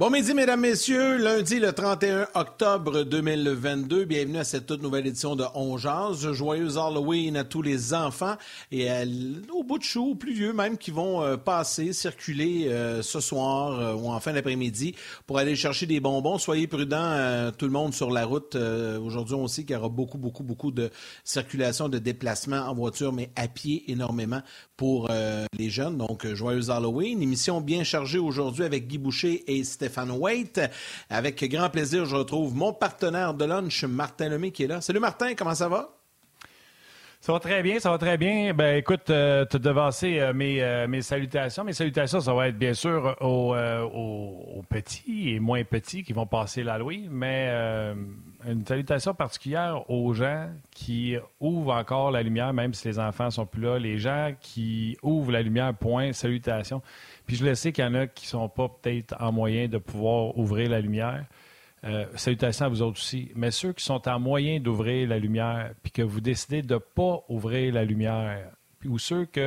Bon midi, mesdames, messieurs. Lundi, le 31 octobre 2022. Bienvenue à cette toute nouvelle édition de On Jazz. Joyeux Halloween à tous les enfants et au bout de chou, plus vieux même, qui vont euh, passer, circuler euh, ce soir euh, ou en fin d'après-midi pour aller chercher des bonbons. Soyez prudents, tout le monde sur la route. Aujourd'hui, on sait qu'il y aura beaucoup, beaucoup, beaucoup de circulation, de déplacement en voiture, mais à pied énormément pour les jeunes. Donc, joyeux Halloween. Émission bien chargée aujourd'hui avec Guy Boucher et Stéphane Stéphane Waite. Avec grand plaisir, je retrouve mon partenaire de lunch, Martin Lemay, qui est là. Salut Martin, comment ça va? Ça va très bien, ça va très bien. Ben écoute, euh, tu as devancé euh, mes, euh, mes, salutations. Mes salutations, ça va être bien sûr aux, aux, petits et moins petits qui vont passer l'Halloween, mais une salutation particulière aux gens qui ouvrent encore la lumière, même si les enfants sont plus là. Les gens qui ouvrent la lumière, point, salutations. Puis je le sais qu'il y en a qui ne sont pas peut-être en moyen de pouvoir ouvrir la lumière. Euh, salutations à vous autres aussi. Mais ceux qui sont en moyen d'ouvrir la lumière, puis que vous décidez de ne pas ouvrir la lumière, ou ceux qui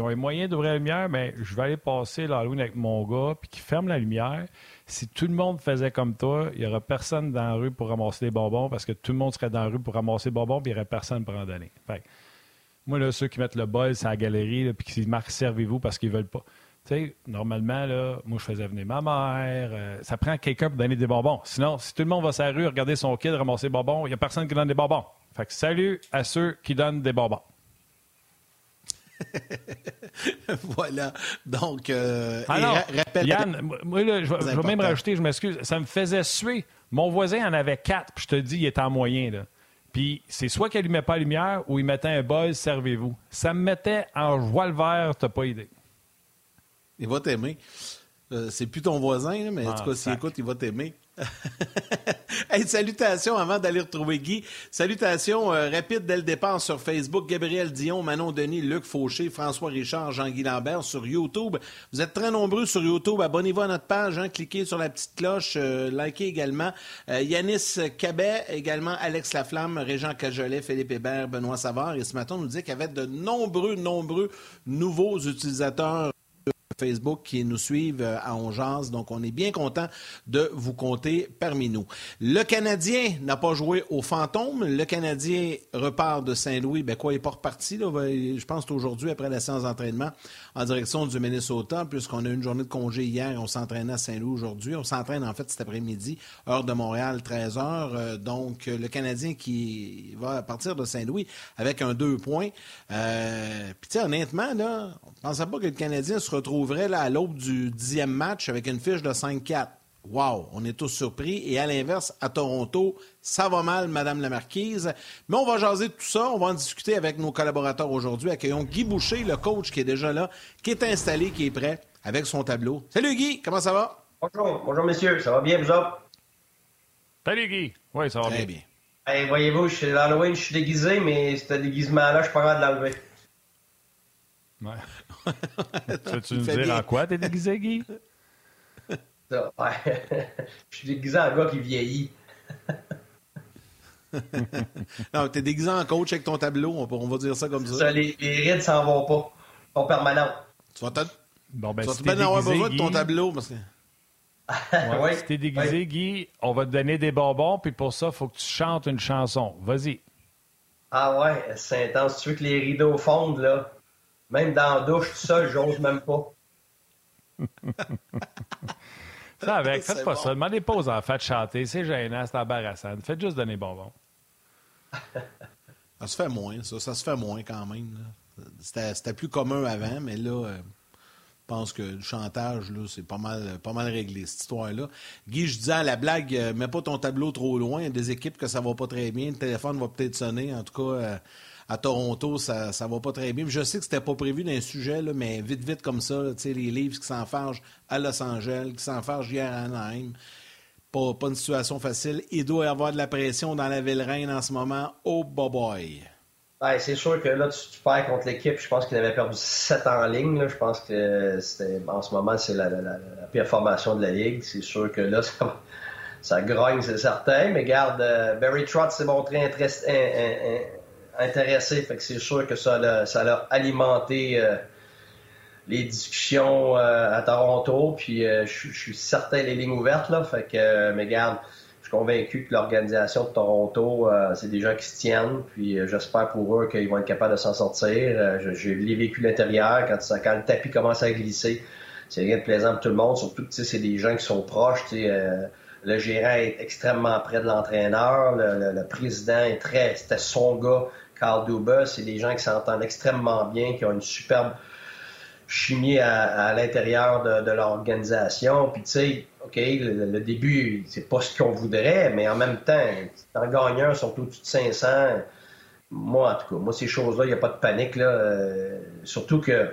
ont un moyen d'ouvrir la lumière, mais je vais aller passer l'Halloween avec mon gars, puis qui ferme la lumière. Si tout le monde faisait comme toi, il n'y aurait personne dans la rue pour ramasser des bonbons, parce que tout le monde serait dans la rue pour ramasser des bonbons, puis il n'y aurait personne pour en donner. moi, là, ceux qui mettent le bol sur la galerie, puis qui marquent servez-vous parce qu'ils veulent pas. Tu sais, normalement, là, moi, je faisais venir ma mère. Euh, ça prend quelqu'un pour donner des bonbons. Sinon, si tout le monde va sur la rue, regarder son kid, ramasser des bonbons, il n'y a personne qui donne des bonbons. Fait que salut à ceux qui donnent des bonbons. voilà. Donc, euh, Alors, ah Yann, moi, là, je, vais même rajouter, je m'excuse, ça me faisait suer. Mon voisin en avait quatre, puis je te dis, il est en moyen. Là. Puis c'est soit qu'il n'allumait pas la lumière ou il mettait un bol, servez-vous. Ça me mettait en joie le vert, t'as pas idée. Il va t'aimer. Euh, c'est plus ton voisin, mais en tout ah, cas, s'il écoute, il va t'aimer. hey, salutations avant d'aller retrouver Guy. Salutations euh, rapides dès le départ sur Facebook. Gabriel Dion, Manon Denis, Luc Fauché, François Richard, Jean-Guy Lambert sur YouTube. Vous êtes très nombreux sur YouTube. Abonnez-vous à notre page. Hein, cliquez sur la petite cloche. Euh, likez également. Yanis Cabet, également Alex Laflamme, Régent Cajolet, Philippe Hébert, Benoît Savard. Et ce matin, on nous dit qu'il y avait de nombreux, nombreux nouveaux utilisateurs Facebook qui nous suivent euh, à Ongeance. Donc, on est bien content de vous compter parmi nous. Le Canadien n'a pas joué au fantôme. Le Canadien repart de Saint-Louis. Ben quoi, il n'est pas reparti. Ben, je pense aujourd'hui, après la séance d'entraînement, en direction du Minnesota, puisqu'on a une journée de congé hier. On s'entraînait à Saint-Louis aujourd'hui. On s'entraîne en fait cet après-midi, heure de Montréal, 13 h euh, donc, le Canadien qui va partir de Saint-Louis avec un deux points. Euh, Puis, honnêtement, on ne pensait pas que le Canadien se retrouve vrai là, à l'aube du dixième match avec une fiche de 5-4. Wow, on est tous surpris. Et à l'inverse, à Toronto, ça va mal, Madame la Marquise. Mais on va jaser de tout ça. On va en discuter avec nos collaborateurs aujourd'hui. Accueillons Guy Boucher, le coach qui est déjà là, qui est installé, qui est prêt avec son tableau. Salut Guy, comment ça va? Bonjour, bonjour messieurs, ça va bien vous autres? Salut Guy. Oui, ça va Très bien. bien. voyez-vous, je suis l'Halloween, je suis déguisé, mais ce déguisement-là, je suis pas capable de l'enlever. Ouais. tu veux-tu nous dire en quoi t'es déguisé, Guy? Je suis déguisé en gars qui vieillit. non, t'es déguisé en coach avec ton tableau, on, va dire ça comme ça. les, les rides s'en vont pas. Ils sont permanents. Tu vas te... Bon, ben, tu vas si avoir besoin de ton tableau. Parce que... ouais, si t'es déguisé, Guy, on va te donner des bonbons, puis pour ça, il faut que tu chantes une chanson. Vas-y. Ah ouais, c'est intense. Tu veux que les rideaux fondent, là? Même dans la douche, tout seul, j'ose même pas. ça avec, faites pas ça. Demandez pas aux enfants de chanter. C'est gênant, c'est embarrassant. Faites juste donner bonbons. ça se fait moins, ça. Ça se fait moins quand même. C'était plus commun avant, mais là, euh, je pense que le chantage, là, c'est pas mal, pas mal réglé, cette histoire-là. Guy, je disais à la blague, euh, mets pas ton tableau trop loin. Il y a des équipes que ça va pas très bien. Le téléphone va peut-être sonner. En tout cas, euh, à Toronto, ça ne va pas très bien. Je sais que c'était pas prévu d'un sujet, mais vite, vite comme ça, les livres qui s'enfargent à Los Angeles, qui s'enfargent hier à Anaheim. Pas, pas une situation facile. Il doit y avoir de la pression dans la ville reine en ce moment. Oh, boy. Ben, c'est sûr que là, tu, perds contre l'équipe. Je pense qu'il avait perdu 7 en ligne. Je pense que en ce moment, c'est la, pire formation de la Ligue. C'est sûr que là, ça, ça grogne, c'est certain. Mais garde, euh, Barry Trott s'est montré intéressant intéressé. Fait que c'est sûr que ça l'a, ça alimenté euh, les discussions à Toronto, puis je suis certain les lignes ouvertes, là. Fait que, mais garde, je suis convaincu que l'organisation de Toronto, c'est des gens qui se tiennent, puis j'espère pour eux qu'ils vont être capables de s'en sortir. J'ai vécu l'intérieur quand, quand le tapis commence à glisser c'est rien de plaisant pour tout le monde, surtout que c'est des gens qui sont proches. Euh, le gérant est extrêmement près de l'entraîneur, le, président est très, c'était son gars, C'est des gens qui s'entendent extrêmement bien, qui ont une superbe chimie à, l'intérieur de, l'organisation. Puis tu sais, OK, le, début, c'est pas ce qu'on voudrait, mais en même temps, en gagnant, sont au-dessus de 500. Moi, en tout cas, moi, ces choses-là, il n'y a pas de panique. Là, euh, surtout que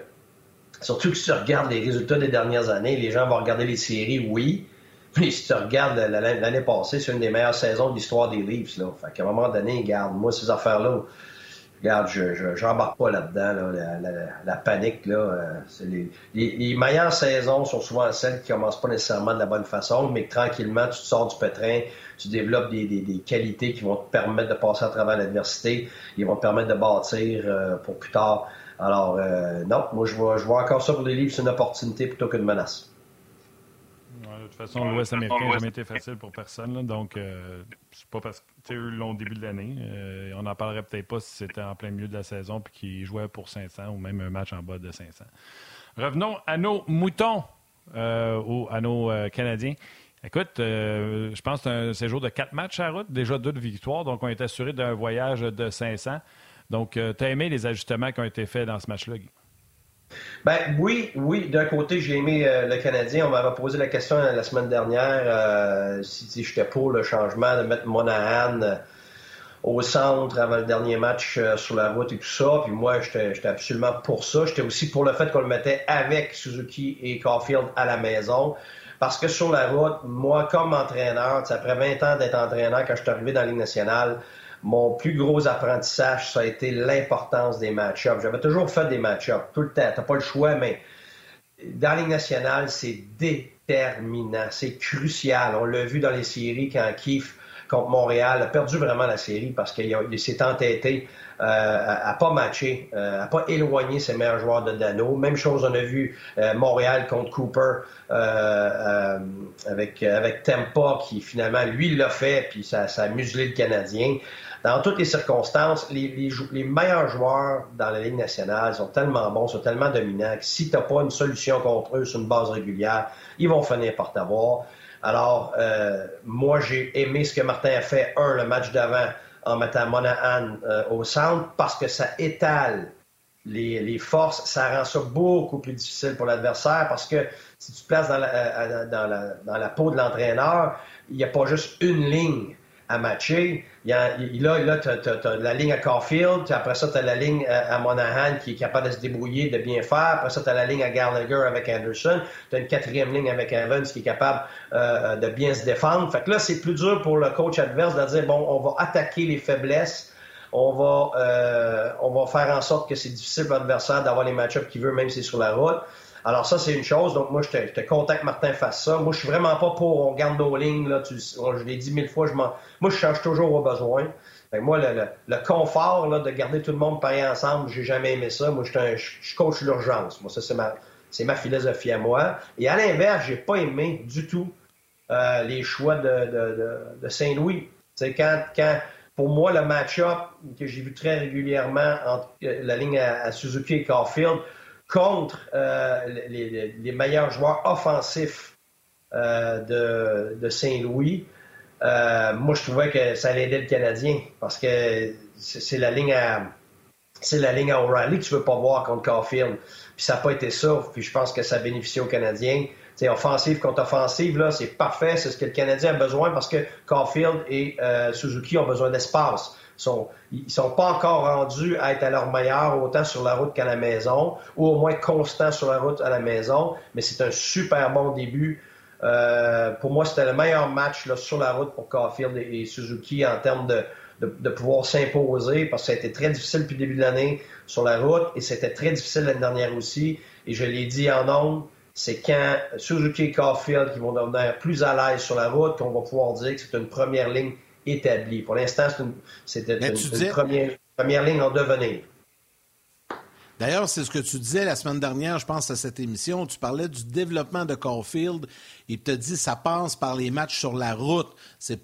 Surtout que si tu regardes les résultats des dernières années, les gens vont regarder les séries, oui. Mais si tu regardes l'année passée, c'est une des meilleures saisons de l'histoire des Leafs. Là. Fait qu'à un moment donné, regarde, moi, ces affaires-là, regarde, je j'embarque pas là-dedans. la, panique, là, euh, les, meilleures saisons sont souvent celles qui commencent pas nécessairement de la bonne façon, mais tranquillement, tu te sors du pétrin, tu développes des, qualités qui vont te permettre de passer à travers l'adversité, ils vont te permettre de bâtir euh, pour plus tard. Alors, euh, non, moi, je vois, je vois encore ça pour les livres, c'est une opportunité plutôt qu'une menace. De toute façon, l'Ouest américain n'a jamais été facile pour personne. donc, euh, c'est pas parce que eux l'ont début de l'année. Euh, on n'en parlerait peut-être pas si c'était en plein milieu de la saison puis qu'ils jouaient pour 500 ou même un match en bas de 500. Revenons à nos moutons ou à nos Canadiens. Écoute, je pense que c'est un séjour de quatre matchs à route, déjà deux de victoires, donc on est assuré d'un voyage de 500. Donc, euh, tu as aimé les ajustements qui ont été faits dans ce match-là, Guy? Ben oui, oui. D'un côté, j'ai aimé euh, le Canadien. On m'avait posé la question euh, la semaine dernière si, j'étais pour le changement de mettre Monahan au centre avant le dernier match sur la route et tout ça. Puis moi, j'étais absolument pour ça. J'étais aussi pour le fait qu'on le mettait avec Suzuki et Caulfield à la maison. Parce que sur la route, moi, comme entraîneur, après 20 ans d'être entraîneur, quand je suis arrivé dans la Ligue nationale, mon plus gros apprentissage, ça a été l'importance des match-ups. J'avais toujours fait des match-ups, tout le temps. T'as pas le choix, mais dans la Ligue nationale, c'est déterminant, c'est crucial. On l'a vu dans les séries quand Keith contre Montréal a perdu vraiment la série parce qu'il s'est entêté euh, à, pas matcher, euh, à pas éloigner ses meilleurs joueurs de Dano. Même chose, on a vu euh, Montréal contre Cooper avec avec Tempa qui finalement lui l'a fait puis ça, ça a muselé le Canadien dans toutes les circonstances, les, les, meilleurs joueurs dans la Ligue nationale sont tellement bons, sont tellement dominants que si tu n'as pas une solution contre eux sur une base régulière, ils vont finir par t'avoir. Alors, euh, moi, j'ai aimé ce que Martin a fait, un, le match d'avant, en mettant Monahan euh, au centre, parce que ça étale les, les, forces, ça rend ça beaucoup plus difficile pour l'adversaire, parce que si tu te places dans la, euh, dans la, dans la peau de l'entraîneur, il n'y a pas juste une ligne à matcher. Il a, là, tu as, la ligne à Caulfield, après ça, tu as la ligne à, Monahan qui est capable de se débrouiller, de bien faire. Après ça, tu as la ligne à Gallagher avec Anderson. Tu as une quatrième ligne avec Evans qui est capable euh, de bien se défendre. Fait que là, c'est plus dur pour le coach adverse de dire, bon, on va attaquer les faiblesses. On va, euh, on va faire en sorte que c'est difficile pour l'adversaire d'avoir les match-ups qu'il veut, même si c'est sur la route. Alors ça, c'est une chose. Donc moi, je te content que Martin fasse ça. Moi, je suis vraiment pas pour on garde nos lignes. Là, je l'ai dit mille fois, je moi, je change toujours au besoin. moi, le, confort de garder tout le monde pareil ensemble, j'ai jamais aimé ça. Moi, je, je coach l'urgence. Moi, ça, c'est ma, philosophie à moi. Et à l'inverse, j'ai pas aimé du tout euh, les choix de, Saint-Louis. C'est quand, quand, pour moi, le match-up que j'ai vu très régulièrement entre euh, la ligne à, à Suzuki et Caulfield, contre euh, les, meilleurs joueurs offensifs euh, de, Saint-Louis, euh, moi je trouvais que ça allait aider le Canadien parce que c'est la ligne à c'est la ligne O'Reilly que tu veux pas voir contre Caulfield. Puis ça n'a pas été ça. Puis je pense que ça bénéficie aux Canadiens. C'est offensive contre offensive, là, c'est parfait. C'est ce que le Canadien a besoin parce que Caulfield et Suzuki ont besoin d'espace sont, ils sont pas encore rendus à être à leur meilleur autant sur la route qu'à la maison, ou au moins constants sur la route à la maison. Mais c'est un super bon début. Euh, pour moi, c'était le meilleur match sur la route pour Caulfield et, Suzuki en termes de, pouvoir s'imposer parce que ça a été très difficile depuis le début de l'année sur la route et c'était très difficile l'année dernière aussi. Et je l'ai dit en nombre, c'est quand Suzuki et Caulfield vont devenir plus à l'aise sur la route qu'on va pouvoir dire que c'est une première ligne établi. Pour l'instant, c'était une, première, première, ligne en devenir. D'ailleurs, c'est ce que tu disais la semaine dernière, je pense, à cette émission. Tu parlais du développement de Caulfield. Il te dit ça passe par les matchs sur la route.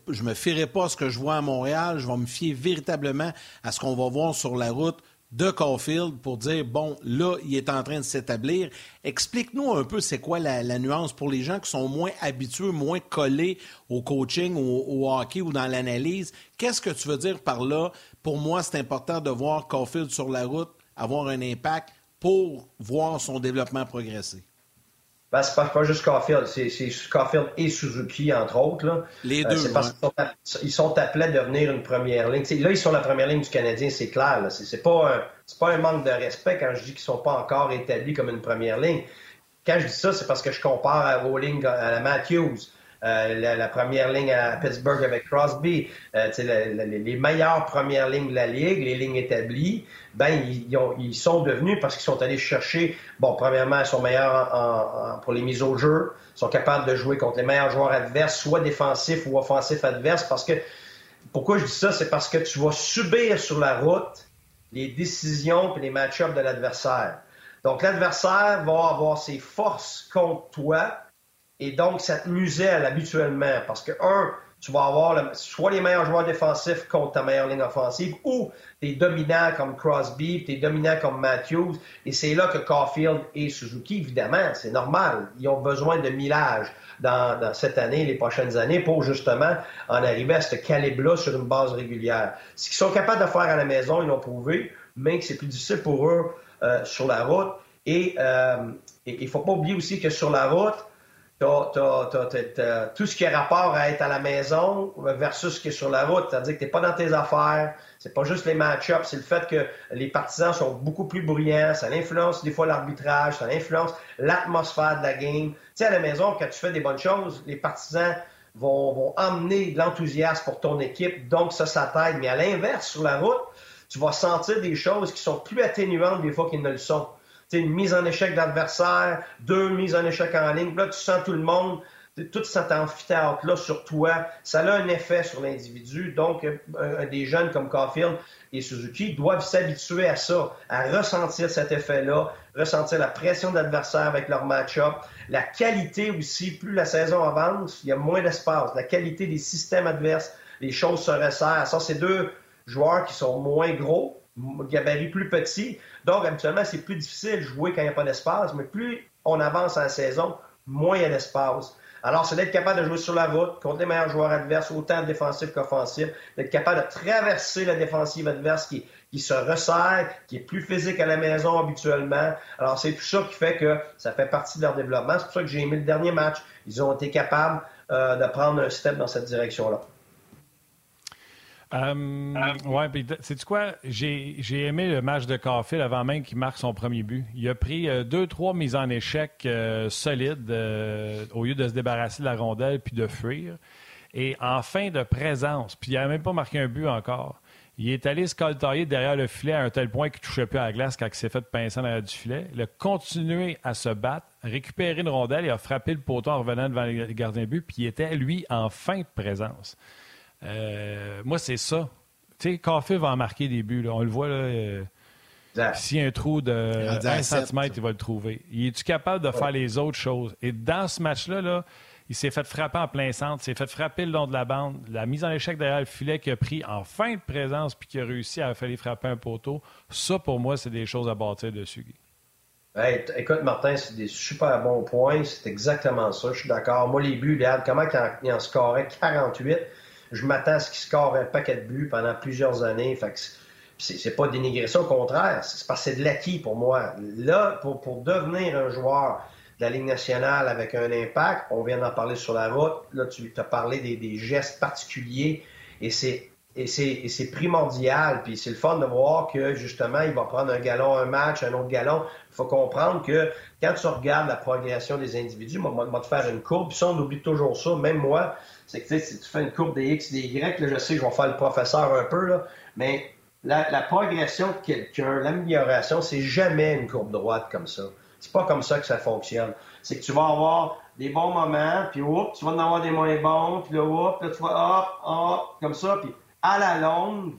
Je me fierai pas à ce que je vois à Montréal. Je vais me fier véritablement à ce qu'on va voir sur la route de Caulfield pour dire, bon, là, il est en train de s'établir. Explique-nous un peu c'est quoi la, nuance pour les gens qui sont moins habitués, moins collés au coaching, au, au hockey ou dans l'analyse. Qu'est-ce que tu veux dire par là? Pour moi, c'est important de voir Caulfield sur la route avoir un impact pour voir son développement progresser? Ben, c'est pas, juste Caulfield, c'est Caulfield et Suzuki, entre autres. Les euh, deux. parce qu'ils sont, appelés à devenir une première ligne. là, ils sont la première ligne du Canadien, c'est clair. C'est pas, un, pas un manque de respect quand je dis qu'ils sont pas encore établis comme une première ligne. Quand je dis ça, c'est parce que je compare à, aux lignes à la Matthews. Euh, la, première ligne à Pittsburgh avec Crosby, euh, les meilleures premières lignes de la Ligue, les lignes établies, ben ils, sont devenus parce qu'ils sont allés chercher, bon, premièrement, ils sont meilleurs pour les mises au jeu, ils sont capables de jouer contre les meilleurs joueurs adverses, soit défensifs ou offensifs adverses, parce que, pourquoi je dis ça, c'est parce que tu vas subir sur la route les décisions et les match-ups de l'adversaire. Donc, l'adversaire va avoir ses forces contre toi, et donc, ça te muselle habituellement parce que, un, tu vas avoir soit les meilleurs joueurs défensifs contre ta meilleure ligne offensive ou des dominants comme Crosby, des dominants comme Matthews. Et c'est là que Caulfield et Suzuki, évidemment, c'est normal. Ils ont besoin de millage dans, dans, cette année, les prochaines années, pour justement en arriver à ce calibre-là sur une base régulière. Ce qu'ils sont capables de faire à la maison, ils l'ont prouvé, mais que c'est plus difficile pour eux euh, sur la route. Et euh, il ne faut pas oublier aussi que sur la route, tout ce qui a rapport à être à la maison versus ce qui est sur la route. C'est-à-dire que t'es pas dans tes affaires. C'est pas juste les match-ups. C'est le fait que les partisans sont beaucoup plus bruyants. Ça influence des fois l'arbitrage. Ça influence l'atmosphère de la game. Tu sais, à la maison, quand tu fais des bonnes choses, les partisans vont, vont emmener de l'enthousiasme pour ton équipe. Donc, ça, ça t'aide. Mais à l'inverse, sur la route, tu vas sentir des choses qui sont plus atténuantes des fois qu'ils ne le sont une mise en échec d'adversaire, deux mises en échec en ligne. Là, tu sens tout le monde, tout cet amphithéâtre-là sur toi, ça a un effet sur l'individu. Donc, euh, des jeunes comme Caulfield et Suzuki doivent s'habituer à ça, à ressentir cet effet-là, ressentir la pression d'adversaire avec leur match-up, la qualité aussi, plus la saison avance, il y a moins d'espace, la qualité des systèmes adverses, les choses se resserrent. Ça, c'est deux joueurs qui sont moins gros, gabarit plus petit. Donc, habituellement, c'est plus difficile de jouer quand il n'y a pas d'espace, mais plus on avance en saison, moins il y a d'espace. Alors, c'est d'être capable de jouer sur la route contre les meilleurs joueurs adverses, autant défensifs qu'offensifs, d'être capable de traverser la défensive adverse qui, qui se resserre, qui est plus physique à la maison habituellement. Alors, c'est tout ça qui fait que ça fait partie de leur développement. C'est pour ça que j'ai aimé le dernier match. Ils ont été capables euh, de prendre un step dans cette direction-là. Euh, ouais, puis sais-tu quoi? J'ai aimé le match de Caulfield avant même qu'il marque son premier but. Il a pris euh, deux, trois mises en échec euh, solides euh, au lieu de se débarrasser de la rondelle puis de fuir. Et en fin de présence, puis il n'a même pas marqué un but encore. Il est allé se coltailler derrière le filet à un tel point qu'il ne touchait plus à la glace quand il s'est fait pincer derrière du filet. Il a continué à se battre, récupérer une rondelle et a frappé le poteau en revenant devant le gardien de but, puis il était, lui, en fin de présence. Euh, moi, c'est ça. Tu sais, Caulfield va en marquer des buts. On le voit, là. Euh, s'il y a un trou de 1 cm, il va le trouver. Il est-tu capable de faire les autres choses? Et dans ce match-là, là, il s'est fait frapper en plein centre, il s'est fait frapper le long de la bande. La mise en échec derrière le filet qu'il a pris en fin de présence puis qu'il a réussi à faire frapper un poteau, ça, pour moi, c'est des choses à bâtir dessus, écoute, Martin, c'est des super bons points. C'est exactement ça. Je suis d'accord. Moi, les buts, regarde comment il en scorait 48 je m'attends à ce qu'il score un paquet de buts pendant plusieurs années. Fait que c'est pas dénigrer ça, au contraire. C'est parce que c'est de l'acquis pour moi. Là, pour, devenir un joueur de la Ligue nationale avec un impact, on vient d'en parler sur la route. Là, tu as parlé des, gestes particuliers et c'est primordial. Puis c'est le fun de voir que justement, il va prendre un galon un match, un autre galon. Il faut comprendre que quand tu regardes la progression des individus, moi, moi, te faire une courbe, puis ça, on oublie toujours ça. Même moi, c'est que si tu fais une courbe des X, des Y, là, je sais que je vais faire le professeur un peu, là, mais la, progression de quelqu'un, l'amélioration, c'est jamais une courbe droite comme ça. C'est pas comme ça que ça fonctionne. C'est que tu vas avoir des bons moments, puis tu vas en avoir des moins bons, puis là, hop, là, tu vas hop, hop, comme ça, puis à la longue,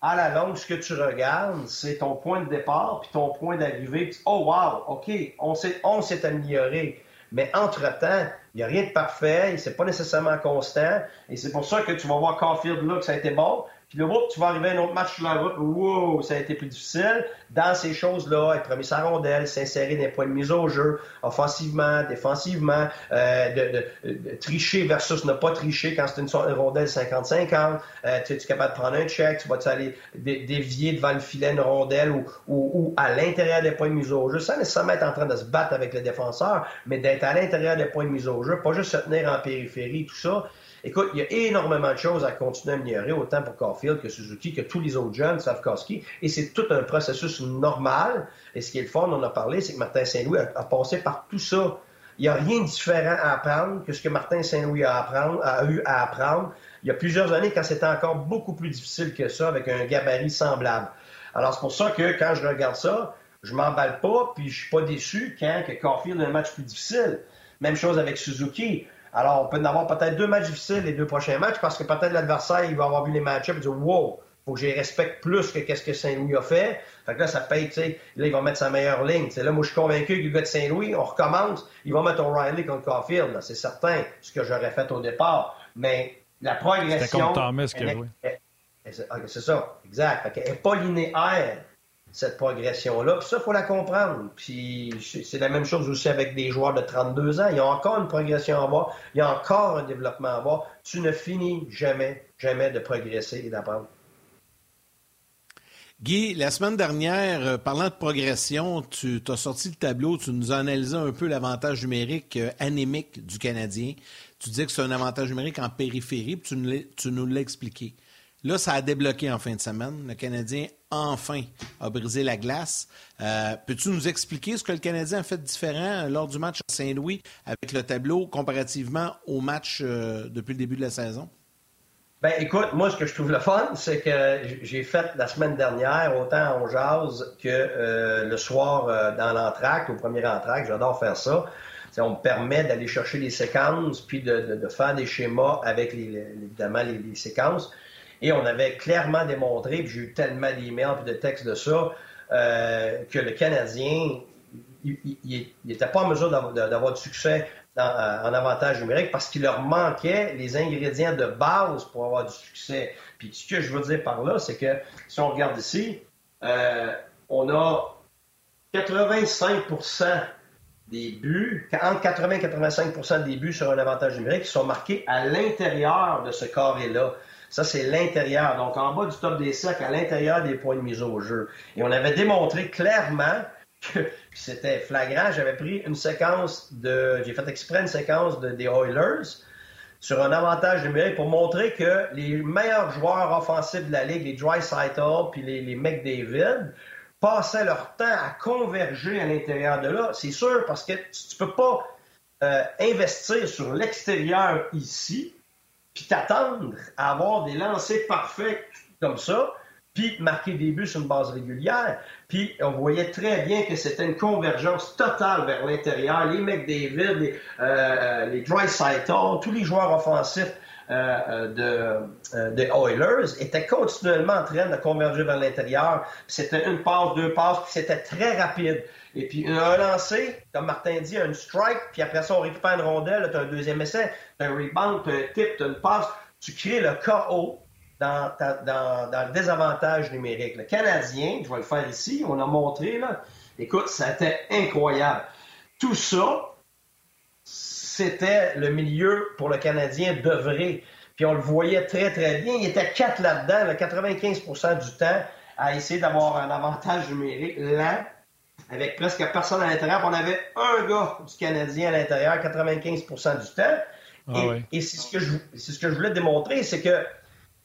à la longue, ce que tu regardes, c'est ton point de départ puis ton point d'arrivée. Oh wow, OK, on s'est amélioré. Mais entre-temps, il n'y a rien de parfait, c'est pas nécessairement constant. Et c'est pour ça que tu vas voir Caulfield là que ça a été bon. Puis là, tu vas arriver à un autre match sur la route, wow, ça a été plus difficile. Dans ces choses-là, être remis sa rondelle, s'insérer des points de mise au jeu, offensivement, défensivement, euh, de, tricher versus ne pas tricher quand c'est une, rondelle 50-50. Euh, tu es capable de prendre un check, tu vas aller dévier devant le filet une rondelle ou, ou, à l'intérieur des points de mise au jeu, sans nécessairement être en train de se battre avec le défenseur, mais d'être à l'intérieur des points de mise au jeu, pas juste se tenir en périphérie, tout ça. Écoute, il y a énormément de choses à continuer à améliorer, autant pour Caulfield que Suzuki, que tous les autres jeunes, Savkowski, et c'est tout un processus normal. Et ce qui est on en a parlé, c'est que Martin Saint-Louis a, passé par tout ça. Il n'y a rien de différent à apprendre que ce que Martin Saint-Louis a, a, eu à apprendre il y a plusieurs années quand c'était encore beaucoup plus difficile que ça, avec un gabarit semblable. Alors, c'est pour ça que quand je regarde ça, je m'emballe pas, puis je suis pas déçu quand que Caulfield a un match plus difficile. Même chose avec Suzuki. Alors, on peut en avoir peut-être deux matchs difficiles les deux prochains matchs parce que peut-être l'adversaire, il va avoir vu les match-ups et dire Wow, faut que je respecte plus que qu'est-ce que Saint-Louis a fait. Fait que là, ça paye, tu sais, là, il va mettre sa meilleure ligne. T'sais, là, moi, je suis convaincu que le gars de Saint-Louis, on recommence, il va mettre O'Reilly contre Caulfield. C'est certain, ce que j'aurais fait au départ. Mais la progression. C'est comme Thomas joué. C'est ça, exact. Elle n'est pas linéaire cette progression-là. Puis ça, il faut la comprendre. C'est la même chose aussi avec des joueurs de 32 ans. Il y a encore une progression à avoir. Il y a encore un développement à avoir. Tu ne finis jamais, jamais de progresser et d'apprendre. Guy, la semaine dernière, euh, parlant de progression, tu as sorti le tableau, tu nous as analysé un peu l'avantage numérique euh, anémique du Canadien. Tu dis que c'est un avantage numérique en périphérie, puis tu nous l'as expliqué. Là, ça a débloqué en fin de semaine. Le Canadien, enfin, a brisé la glace. Euh, peux-tu nous expliquer ce que le Canadien a fait de différent lors du match à Saint-Louis avec le tableau comparativement au match euh, depuis le début de la saison? Ben, écoute, moi, ce que je trouve le fun, c'est que j'ai fait la semaine dernière autant en jazz que euh, le soir dans l'entracte, au premier entracte. J'adore faire ça. on me permet d'aller chercher les séquences, puis de, faire des schémas avec, évidemment, les séquences. Et on avait clairement démontré, puis j'ai eu tellement d'emails et de textes de ça, euh, que le Canadien, il n'était pas en mesure d'avoir du succès euh, en avantage numérique parce qu'il leur manquait les ingrédients de base pour avoir du succès. Puis ce que je veux dire par là, c'est que si on regarde ici, euh, on a 85% des buts, entre 80 et 85% des buts sur un avantage numérique qui sont marqués à l'intérieur de ce carré-là. Ça, c'est l'intérieur. Donc, en bas du top des cercles, à l'intérieur des points de mise au jeu. Et on avait démontré clairement que c'était flagrant. J'avais pris une séquence de. J'ai fait exprès une séquence de, des Oilers sur un avantage numérique pour montrer que les meilleurs joueurs offensifs de la Ligue, les Dry puis les, les McDavid, passaient leur temps à converger à l'intérieur de là. C'est sûr, parce que tu ne peux pas euh, investir sur l'extérieur ici puis t'attendre à avoir des lancers parfaits comme ça, puis marquer des buts sur une base régulière. Puis on voyait très bien que c'était une convergence totale vers l'intérieur. Les McDavid, les, euh, les Dry tous les joueurs offensifs euh, de, euh, des Oilers étaient continuellement en train de converger vers l'intérieur. C'était une passe, deux passes, puis c'était très rapide. Et puis, un lancé, comme Martin dit, un strike, puis après ça, on récupère une rondelle, tu as un deuxième essai, tu as un rebound, tu as un tip, tu as une passe. Tu crées le KO dans, dans, dans, le désavantage numérique. Le Canadien, je vais le faire ici, on a montré, là, écoute, c'était incroyable. Tout ça, c'était le milieu pour le Canadien d'œuvrer. Puis on le voyait très, très bien. Il était quatre là-dedans, 95% du temps, à essayer d'avoir un avantage numérique lent avec presque personne à l'intérieur. On avait un gars du Canadien à l'intérieur 95% du temps. Ah et, c'est ce, que je, ce que je voulais démontrer, c'est que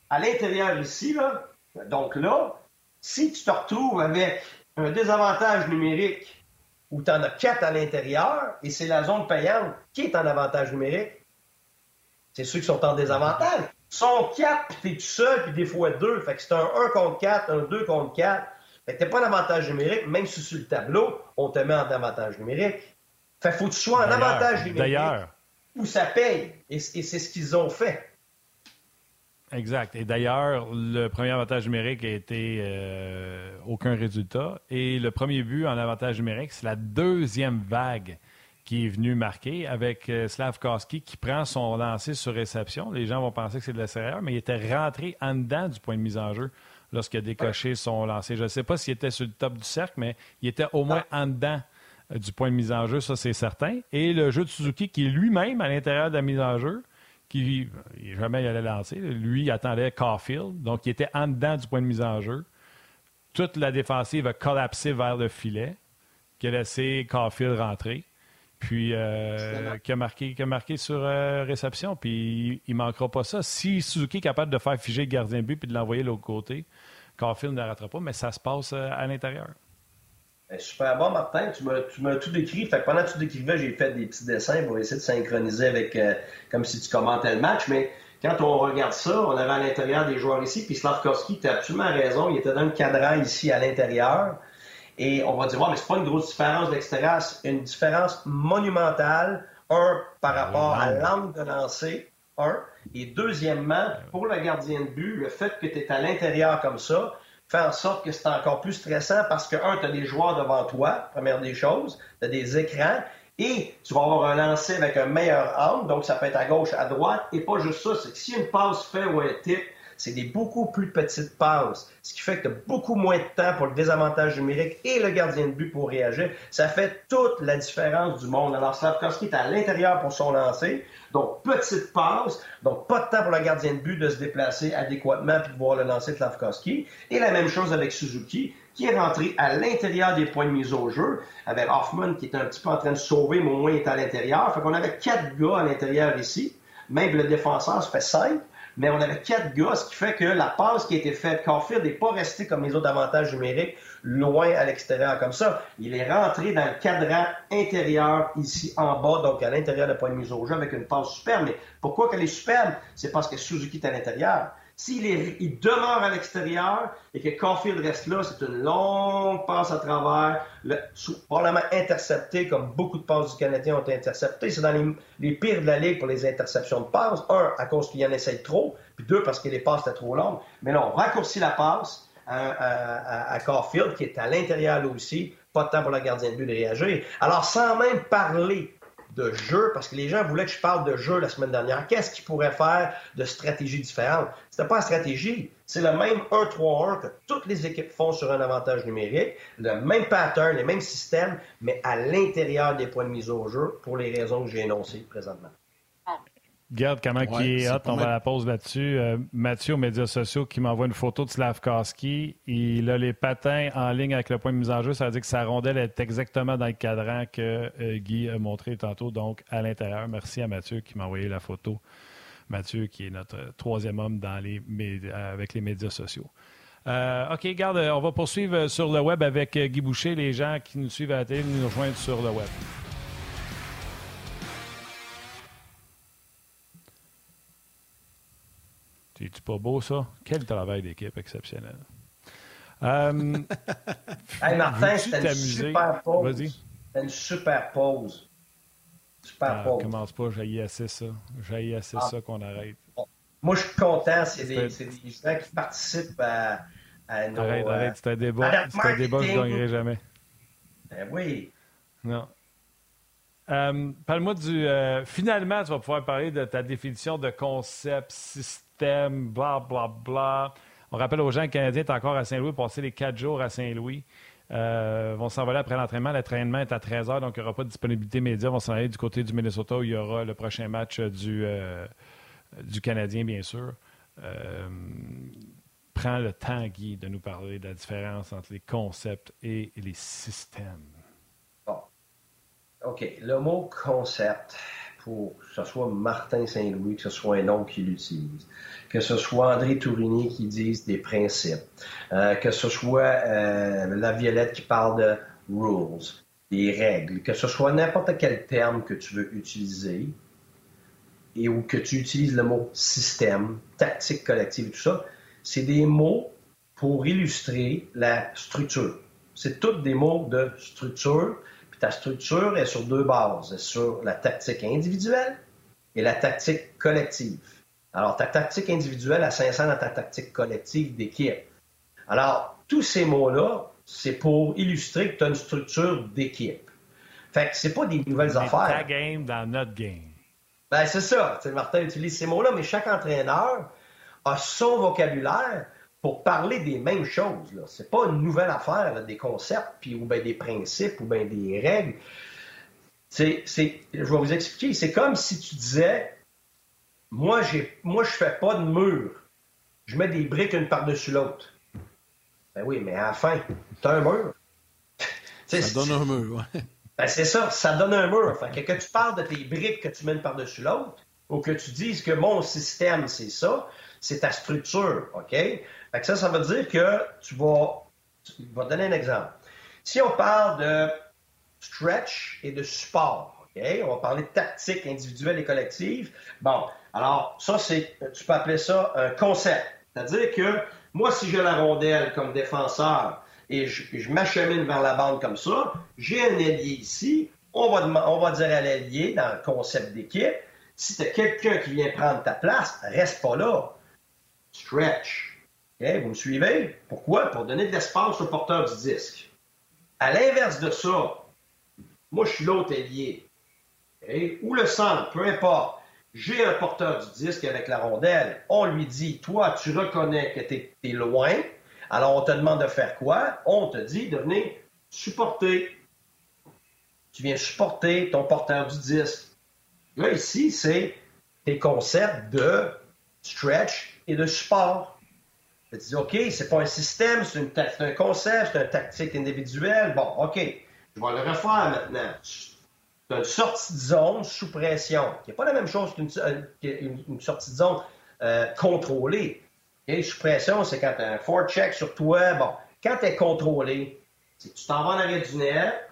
à l'intérieur ici, là, donc là, si tu te retrouves avec un désavantage numérique où tu en as quatre à l'intérieur et c'est la zone payante qui est en avantage numérique, c'est ceux qui sont en désavantage. Ils sont quatre, puis tu es tout seul, puis des fois deux. Fait que c'est un 1 contre 4, un 2 contre 4. Fait que t'es pas en avantage numérique, même si sur le tableau, on te met en avantage numérique. Fait faut que tu sois en avantage numérique. D'ailleurs. Où ça paye. Et, c'est ce qu'ils ont fait. Exact. Et d'ailleurs, le premier avantage numérique a été euh, aucun résultat. Et le premier but en avantage numérique, c'est la deuxième vague qui est venue marquer avec euh, Slavkowski qui prend son lancer sur réception. Les gens vont penser que c'est de l'extérieur, mais il était rentré en dedans du point de mise en jeu lorsqu'il a décoché son lancer. Je ne sais pas s'il était sur le top du cercle, mais il était au moins en dedans euh, du point de mise en jeu, ça c'est certain. Et le jeu de Suzuki qui est lui-même à l'intérieur de la mise en jeu, qui jamais il allait lancer. Lui, il attendait Caulfield, donc il était en dedans du point de mise en jeu. Toute la défensive a collapsé vers le filet, qui a laissé Caulfield rentrer, puis euh, qui, a marqué, qui a marqué sur euh, réception, puis il, ne manquera pas ça. Si Suzuki est capable de faire figer le gardien de but puis de l'envoyer de l'autre côté, Caulfield n'arrêtera pas, mais ça se passe euh, à l'intérieur. Ben, super bon, Martin. Tu m'as tout décrit. Fait pendant que tu décrivais, j'ai fait des petits dessins pour essayer de synchroniser avec euh, comme si tu commentais le match. Mais quand on regarde ça, on avait à l'intérieur des joueurs ici. Puis Slavkovski, tu as absolument raison. Il était dans le cadran ici à l'intérieur. Et on va dire, ouais, mais c'est pas une grosse différence d'extérieur. C'est une différence monumentale. Un, par rapport à l'angle de lancer. Un. Et deuxièmement, pour le gardien de but, le fait que tu es à l'intérieur comme ça, fait en sorte que c'est encore plus stressant parce que, un, tu as des joueurs devant toi, première des choses, tu as des écrans, et tu vas avoir un lancer avec un meilleur angle, donc ça peut être à gauche, à droite, et pas juste ça, c'est que si une passe fait ou un tip, c'est des beaucoup plus petites passes, ce qui fait que tu as beaucoup moins de temps pour le désavantage numérique et le gardien de but pour réagir. Ça fait toute la différence du monde. Alors, Slavkovski est à l'intérieur pour son lancer, donc petite passe, donc pas de temps pour le gardien de but de se déplacer adéquatement puis de voir le lancer de Slavkovski. Et la même chose avec Suzuki, qui est rentré à l'intérieur des points de mise au jeu, avec Hoffman qui est un petit peu en train de sauver, mais au moins il est à l'intérieur. Fait qu'on avait quatre gars à l'intérieur ici. Même le défenseur se fait cinq mais on avait quatre gars, ce qui fait que la passe qui a été faite, Caulfield n'est pas resté comme les autres avantages numériques, loin à l'extérieur comme ça. Il est rentré dans le cadran intérieur, ici en bas, donc à l'intérieur de point de mise au jeu, avec une passe superbe. Mais pourquoi qu'elle est superbe? C'est parce que Suzuki est à l'intérieur. S'il il demeure à l'extérieur et que Caulfield reste là, c'est une longue passe à travers, le, probablement intercepté, comme beaucoup de passes du Canadien ont été interceptées. C'est dans les, pires de la Ligue pour les interceptions de passes. Un, à cause qu'il y en essaye trop, puis deux, parce que les passes étaient trop longues. Mais là, on raccourcit la passe à Caulfield, qui est à l'intérieur là aussi. Pas de temps pour le gardien de but de réagir. Alors, sans même parler de jeu, parce que les gens voulaient que je parle de jeu la semaine dernière. Qu'est-ce qu'ils pourraient faire de stratégie différente? C'était pas la stratégie. C'est le même 1-3-1 que toutes les équipes font sur un avantage numérique, le même pattern, les mêmes systèmes, mais à l'intérieur des points de mise au jeu pour les raisons que j'ai énoncées présentement. Regarde comment qui est hot. On va la pause là-dessus. Euh, Mathieu aux médias sociaux qui m'envoie une photo de Slavkowski. Il a les patins en ligne avec le point de mise en jeu. Ça veut dire que sa rondelle est exactement dans le cadran que euh, Guy a montré tantôt, donc à l'intérieur. Merci à Mathieu qui m'a envoyé la photo. Mathieu, qui est notre troisième homme dans les avec les médias sociaux. Euh, OK, garde, on va poursuivre sur le web avec Guy Boucher. Les gens qui nous suivent à la télé nous rejoindre sur le web. C'est-tu pas beau, ça? Quel travail d'équipe exceptionnel. Euh, hey Martin, c'était une super pause. C'était une super pause. Super ah, pause. Commence pas, j'ai assez ça. J'ai assez ah. ça qu'on arrête. Moi, je suis content. C'est des, des, gens qui participent à, à nos... Arrête, arrête. C'est un débat. C'est un débat que je ne gagnerai jamais. Ben oui. Non. Euh, Parle-moi du... Euh, finalement, tu vas pouvoir parler de ta définition de concept, système bla. On rappelle aux gens que le Canadien est encore à Saint-Louis, passer les quatre jours à Saint-Louis. Euh, vont s'envoler après l'entraînement. L'entraînement est à 13 h, donc il n'y aura pas de disponibilité média. Ils vont s'en aller du côté du Minnesota où il y aura le prochain match du, euh, du Canadien, bien sûr. Euh, prends le temps, Guy, de nous parler de la différence entre les concepts et les systèmes. Bon. OK. Le mot concept que ce soit Martin Saint-Louis, que ce soit un homme qui l'utilise, que ce soit André Tourigny qui dise des principes, euh, que ce soit euh, la Violette qui parle de rules, des règles, que ce soit n'importe quel terme que tu veux utiliser, et ou que tu utilises le mot système, tactique collective et tout ça, c'est des mots pour illustrer la structure. C'est tous des mots de structure ta structure est sur deux bases, sur la tactique individuelle et la tactique collective. Alors, ta tactique individuelle, elle s'insère dans ta tactique collective d'équipe. Alors, tous ces mots-là, c'est pour illustrer que tu as une structure d'équipe. Fait que c'est pas des nouvelles affaires. Ta game dans notre game. Ben, c'est ça. Martin utilise ces mots-là, mais chaque entraîneur a son vocabulaire pour parler des mêmes choses. Ce n'est pas une nouvelle affaire, des concepts, puis, ou bien des principes, ou bien des règles. C'est, je vais vous expliquer. C'est comme si tu disais, moi, j'ai, moi je fais pas de mur. Je mets des briques une par-dessus l'autre. Ben oui, mais à la fin, tu as un mur. ça donne un mur, ouais. Ben c'est ça, ça donne un mur. Fait que, tu parles de tes briques que tu mets une par-dessus l'autre, ou que tu dises que mon système, c'est ça, c'est ta structure, OK? Ça, ça veut dire que tu vas... Je vais donner un exemple. Si on parle de stretch et de support? On va parler de tactique individuelle et collective. Bon, alors, ça, c'est... Tu peux appeler ça un concept. C'est-à-dire que moi, si j'ai la rondelle comme défenseur et je, m'achemine vers la bande comme ça, j'ai un allié ici, on va, on va dire à l'allié dans le concept d'équipe, si tu as quelqu'un qui vient prendre ta place, reste pas là. Stretch. Vous me suivez? Pourquoi? Pour donner de l'espace au porteur du disque. À l'inverse de ça, moi, je suis l'autre. Ou le centre, peu importe. J'ai un porteur du disque avec la rondelle. On lui dit, toi, tu reconnais que tu es, loin. Alors, on te demande de faire quoi? On te dit de venir supporter. Tu viens supporter ton porteur du disque. Là, ici, c'est tes concepts de stretch et de support. Tu dis, OK, c'est pas un système, c'est un concept, c'est une tactique individuelle. Bon, OK, je vais le refaire maintenant. As une sortie de zone sous pression, qui n'est pas la même chose qu'une euh, sortie de zone euh, contrôlée. Et sous pression, c'est quand tu as un forecheck sur toi. Bon, quand tu es contrôlé, c'est tu t'en vas en arrière du net,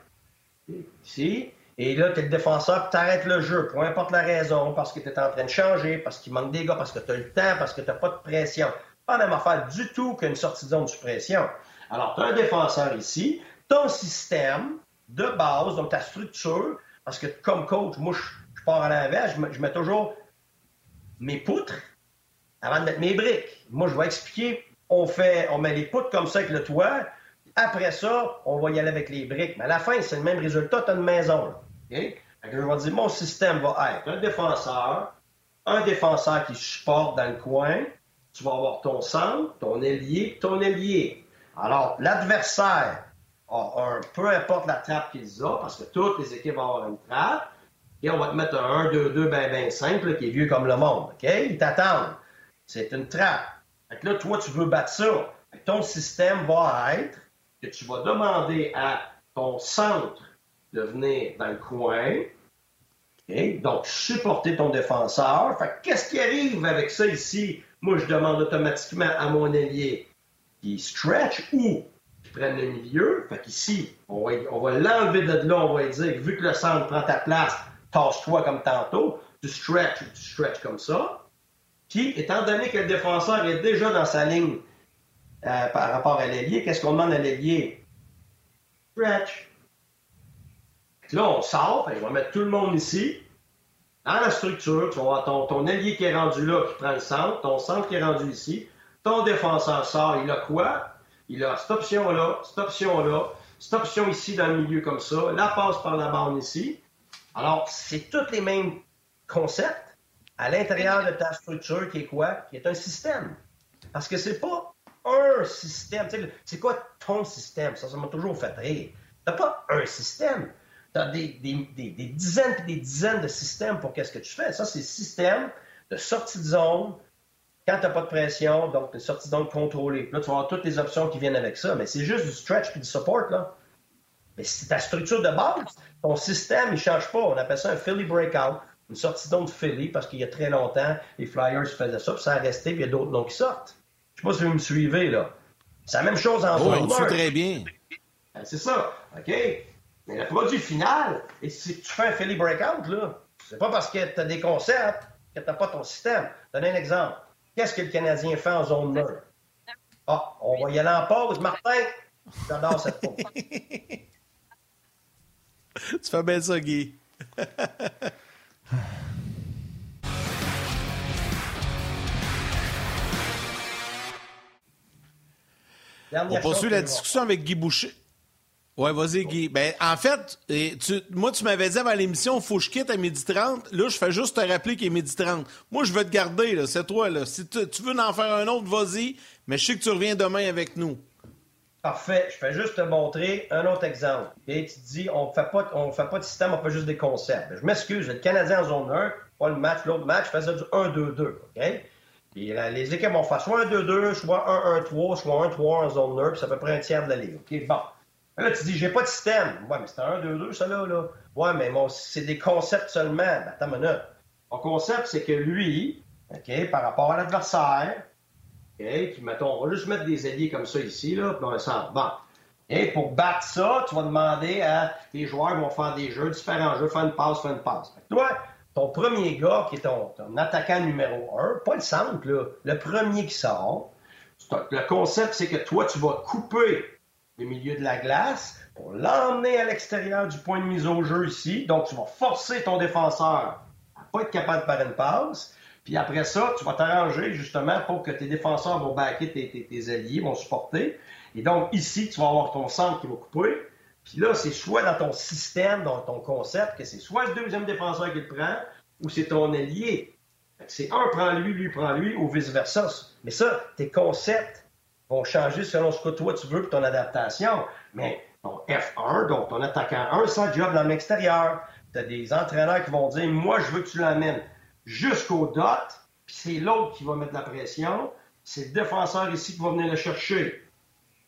ici, et là, tu es le défenseur, tu arrêtes le jeu, peu importe la raison, parce que tu es en train de changer, parce qu'il manque des gars, parce que tu as le temps, parce que tu n'as pas de pression. Pas la même affaire du tout qu'une sortie de zone pression. Alors, tu as un défenseur ici, ton système de base, donc ta structure, parce que comme coach, moi, je, pars à l'envers, je, je mets toujours mes poutres avant de mettre mes briques. Moi, je vais expliquer, on fait, on met les poutres comme ça avec le toit, après ça, on va y aller avec les briques. Mais à la fin, c'est le même résultat, tu as une maison. Okay? je vais dire, mon système va être un défenseur, un défenseur qui supporte dans le coin, tu vas avoir ton centre, ton ailier, ton ailier. Alors, l'adversaire a un, peu importe la trappe qu'ils ont, parce que toutes les équipes vont avoir une trappe, et on va te mettre un 1-2-2 ben, ben simple, qui est vieux comme le monde. OK? Ils t'attendent. C'est une trappe. Fait là, toi, tu veux battre ça. ton système va être que tu vas demander à ton centre de venir dans le coin. Donc, supporter ton défenseur. Fait qu'est-ce qui arrive avec ça ici? Moi, je demande automatiquement à mon allié qui stretch ou qui prenne le milieu. Fait qu'ici, on va, l'enlever de là, on va dire, vu que le centre prend ta place, tasse-toi comme tantôt, tu stretch ou tu stretch comme ça. Puis, étant donné que le défenseur est déjà dans sa ligne euh, par rapport à l'ailier, qu'est-ce qu'on demande à l'ailier? Stretch. Là, on sort, on va mettre tout le monde ici. Dans la structure, tu vas ton allié qui est rendu là, qui prend le centre, ton centre qui est rendu ici. Ton défenseur sort, il a quoi? Il a cette option-là, cette option-là, cette option ici dans le milieu comme ça, la passe par la bande ici. Alors, c'est tous les mêmes concepts à l'intérieur de ta structure qui est quoi? Qui est un système. Parce que c'est pas un système. C'est quoi ton système? Ça, ça m'a toujours fait rire. T'as pas un système. Tu as des, dizaines et des dizaines de systèmes pour qu'est-ce que tu fais. Ça, c'est le système de sortie de zone quand tu n'as pas de pression, donc de sortie de zone contrôlée. Là, tu vas avoir toutes les options qui viennent avec ça, mais c'est juste du stretch et du support. Là. Mais c'est ta structure de base. Ton système, il ne change pas. On appelle ça un Philly breakout, une sortie de zone de Philly, parce qu'il y a très longtemps, les Flyers faisaient ça, puis ça a resté, puis il y a d'autres noms qui sortent. Je sais pas si vous me suivez, là. C'est la même chose en zone. Oui, très bien. Ben, c'est ça. OK? Mais le produit final, et si tu fais un Philly Breakout, là, c'est pas parce que tu as des concepts que tu n'as pas ton système. Donnez un exemple. Qu'est-ce que le Canadien fait en zone 1? Ah, on va y aller en pause. Martin, j'adore cette pause. tu fais bien ça, Guy. on poursuit la discussion avec Guy Boucher. Oui, vas-y, Guy. Ben, en fait, tu, moi, tu m'avais dit avant l'émission, faut que je quitte à midi 30. Là, je fais juste te rappeler qu'il est midi 30. Moi, je veux te garder, là. C'est toi, là. Si tu, veux en faire un autre, vas-y. Mais je sais que tu reviens demain avec nous. Parfait. Je fais juste te montrer un autre exemple. Et tu dis, on fait pas, on fait pas de système, on fait juste des concepts. Je m'excuse, le Canadien en zone 1, pas le match, l'autre match, je faisais du 1-2-2. OK? Puis les équipes vont faire soit 1-2-2, soit 1-1-3, soit 1-3 en zone 1, puis c'est à peu près un tiers de la ligue. OK? Bon. Là, tu dis, j'ai pas de système. Ouais, mais c'est un 1-2-2, ça là, là. Ouais, mais c'est des concepts seulement. Ben, attends minute. Mon concept, c'est que lui, OK, par rapport à l'adversaire, OK, puis on va juste mettre des alliés comme ça ici, là, puis on sent. Bon. Et pour battre ça, tu vas demander à tes joueurs vont faire des jeux, différents jeux, faire une passe, faire une passe. toi, ton premier gars, qui est ton, ton attaquant numéro un, pas le centre, le premier qui sort, le concept, c'est que toi, tu vas couper le milieu de la glace pour l'emmener à l'extérieur du point de mise au jeu ici. Donc, tu vas forcer ton défenseur à pas être capable de faire une passe. Puis après ça, tu vas t'arranger justement pour que tes défenseurs vont backer tes, alliés, vont supporter. Et donc, ici, tu vas avoir ton centre qui va couper. Puis là, c'est soit dans ton système, dans ton concept, que c'est soit le deuxième défenseur qui le prend, ou c'est ton allié. C'est un prend lui, lui prend lui, ou vice-versa. Mais ça, tes concepts, vont changer selon ce que toi tu veux pour ton adaptation. Mais ton F1, donc ton attaquant 1, ça job dans l'extérieur. Tu as des entraîneurs qui vont dire Moi, je veux que tu l'amènes jusqu'au dot, puis c'est l'autre qui va mettre la pression. C'est le défenseur ici qui va venir le chercher.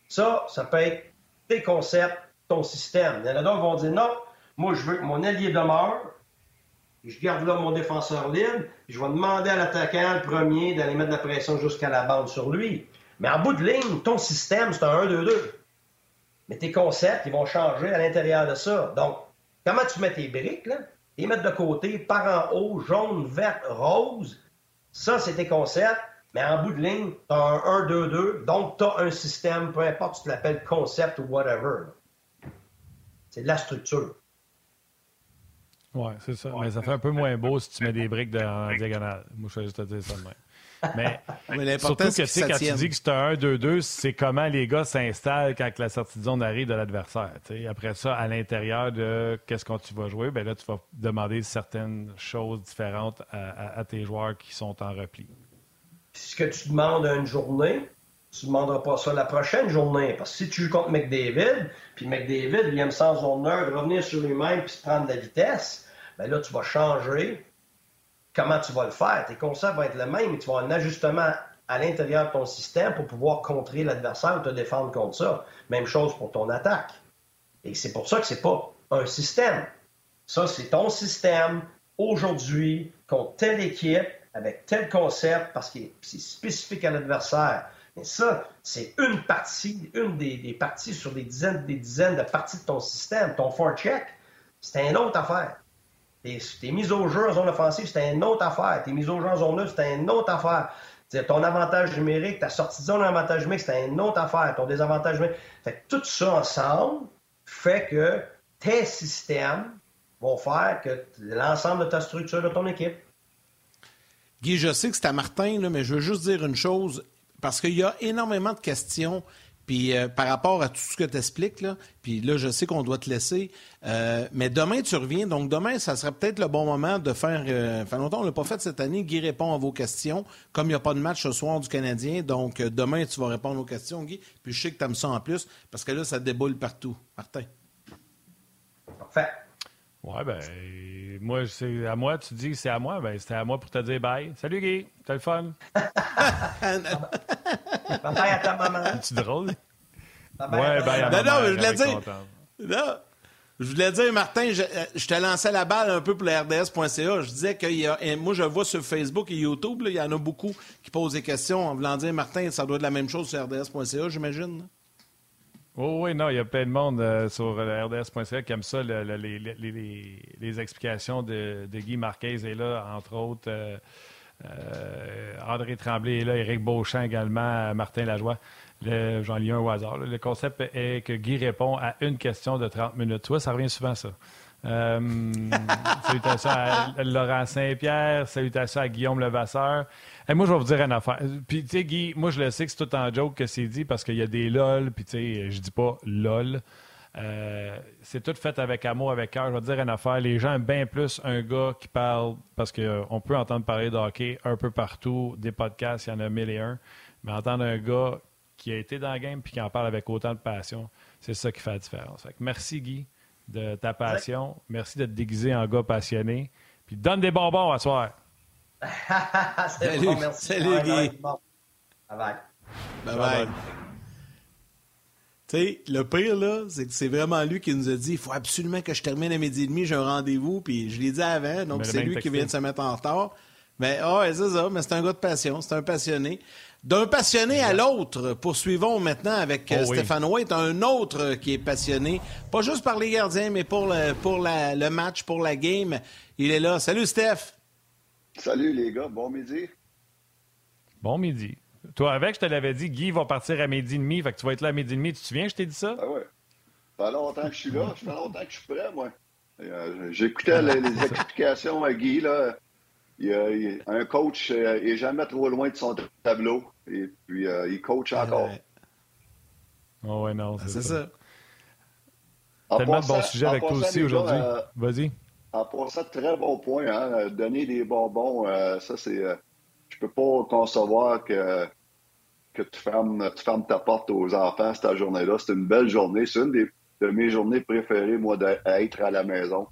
Ça, ça peut être tes concepts, ton système. Il y vont dire Non, moi, je veux que mon allié demeure. Je garde là mon défenseur libre. Je vais demander à l'attaquant, le premier, d'aller mettre la pression jusqu'à la bande sur lui. Mais en bout de ligne, ton système, c'est un 1-2-2. Mais tes concepts, ils vont changer à l'intérieur de ça. Donc, comment tu mets tes briques, là? Les mettre de côté, par en haut, jaune, vert, rose. Ça, c'est tes concepts. Mais en bout de ligne, tu as un 1-2-2. Donc, tu as un système, peu importe si tu l'appelles concept ou whatever. C'est de la structure. Oui, c'est ça. Mais ça fait un peu moins beau si tu mets des briques en diagonale. Moi, je vais juste te dire ça de même. Mais, surtout que, tu sais, quand tu dis que c'est un 1-2-2, c'est comment les gars s'installent quand la sortie de zone arrive de l'adversaire. Après ça, à l'intérieur de qu'est-ce qu'on tu vas jouer, ben là, tu vas demander certaines choses différentes à, tes joueurs qui sont en repli. Ce que tu demandes à une journée, tu ne demanderas pas ça la prochaine journée. Parce que si tu joues contre McDavid, puis McDavid, il aime sans zone de revenir sur lui-même puis se prendre de la vitesse, ben là, tu vas changer comment tu vas le faire. Tes concepts vont être les mêmes, mais tu vas avoir un ajustement à l'intérieur de ton système pour pouvoir contrer l'adversaire ou te défendre contre ça. Même chose pour ton attaque. Et c'est pour ça que c'est pas un système. Ça, c'est ton système aujourd'hui contre telle équipe avec tel concept parce que c'est spécifique à l'adversaire. Mais ça, c'est une partie, une des, parties sur des dizaines, des dizaines de parties de ton système. Ton forecheck, c'est une autre affaire. Tes, mises au jeu en zone offensive, c'était une autre affaire. Tes mises au jeu en zone neutre, c'était une autre affaire. ton avantage numérique, ta sortie de zone avantage numérique, c'était une autre affaire. Ton désavantage numérique. Fait tout ça ensemble fait que tes systèmes vont faire que l'ensemble de ta structure de ton équipe. Guy, je sais que c'est à Martin, mais je veux juste dire une chose, parce qu'il y a énormément de questions puis euh, par rapport à tout ce que tu expliques, là, puis là, je sais qu'on doit te laisser, euh, mais demain, tu reviens. Donc demain, ça serait peut-être le bon moment de faire... Euh, longtemps, on ne l'a pas fait cette année. Guy répond à vos questions. Comme il n'y a pas de match ce soir du Canadien, donc demain, tu vas répondre aux questions, Guy. Puis je sais que tu aimes ça en plus, parce que là, ça déboule partout. Martin. Parfait. Ouais, ben, moi, c'est à moi, tu dis que c'est à moi, ben, c'était à moi pour te dire bye. Salut Guy, t'as le fun? bye à ta maman. C'est drôle? Ouais, ben, non, non, je voulais dire. Non. Je voulais dire, Martin, je, je, te lançais la balle un peu pour la RDS.ca. Je disais que y a, moi, je vois sur Facebook et YouTube, il y en a beaucoup qui posent des questions en voulant dire, Martin, ça doit être la même chose sur RDS.ca, j'imagine. Oh, oui, non, il y a plein de monde euh, sur euh, RDS.ca qui aime ça, les, explications de, Guy Marquez est là, entre autres. Euh, André Tremblay est là, Éric Beauchamp également, Martin Lajoie. J'en lis un au hasard. Le concept est que Guy répond à une question de 30 minutes. Tu vois, ça revient souvent, ça. Euh, à Laurent Saint-Pierre. Salutations à Guillaume Levasseur. Et moi, je vais vous dire une affaire. Puis, tu sais, Guy, moi, je le sais que c'est tout en joke que c'est dit parce qu'il y a des lol. Puis, tu sais, je dis pas lol. Euh, c'est tout fait avec amour, avec cœur. Je vais dire une affaire. Les gens aiment bien plus un gars qui parle, parce qu'on euh, peut entendre parler de hockey un peu partout, des podcasts, il y en a mille et un, mais entendre un gars qui a été dans le game et qui en parle avec autant de passion, c'est ça qui fait la différence. merci, Guy, de ta passion. Merci de te déguiser en gars passionné. Puis donne des bonbons à soir. Salut, merci. Salut, Guy. Bye bye. Bye bye. Tu sais, le pire, là, c'est que c'est vraiment lui qui nous a dit il faut absolument que je termine à midi et demi, j'ai un rendez-vous, puis je l'ai dit avant, donc c'est lui qui vient de se mettre en retard. Mais, oh, c'est ça, mais c'est un gars de passion, c'est un passionné. D'un passionné à l'autre, poursuivons maintenant avec euh, oh, Stéphane White, un autre qui est passionné, pas juste par les gardiens, mais pour le, pour le match, pour la game. Il est là. Salut, Steph. Salut, les gars. Bon midi. Bon midi. Toi, avec, je te l'avais dit, Guy va partir à midi et demi, fait que tu vas être là à midi et demi. Tu te souviens, je t'ai dit ça? Ah ouais. Ça fait longtemps que je suis là. Ça fait longtemps que je suis prêt, moi. Euh, j'écoutais les, explications à Guy, là. Il, a un coach euh, il n'est jamais trop loin de son tableau. Et puis, euh, il coach encore. Oh, ouais, non, c'est ça. Tellement de bons sujets avec toi aussi aujourd'hui. Vas-y. En passant, très bon point. Hein? Donner des bonbons, ça, c'est. je peux pas concevoir que que tu fermes, tu fermes ta porte aux enfants cette journée-là. C'est une belle journée. C'est une des, de mes journées préférées, moi, d'être à la maison.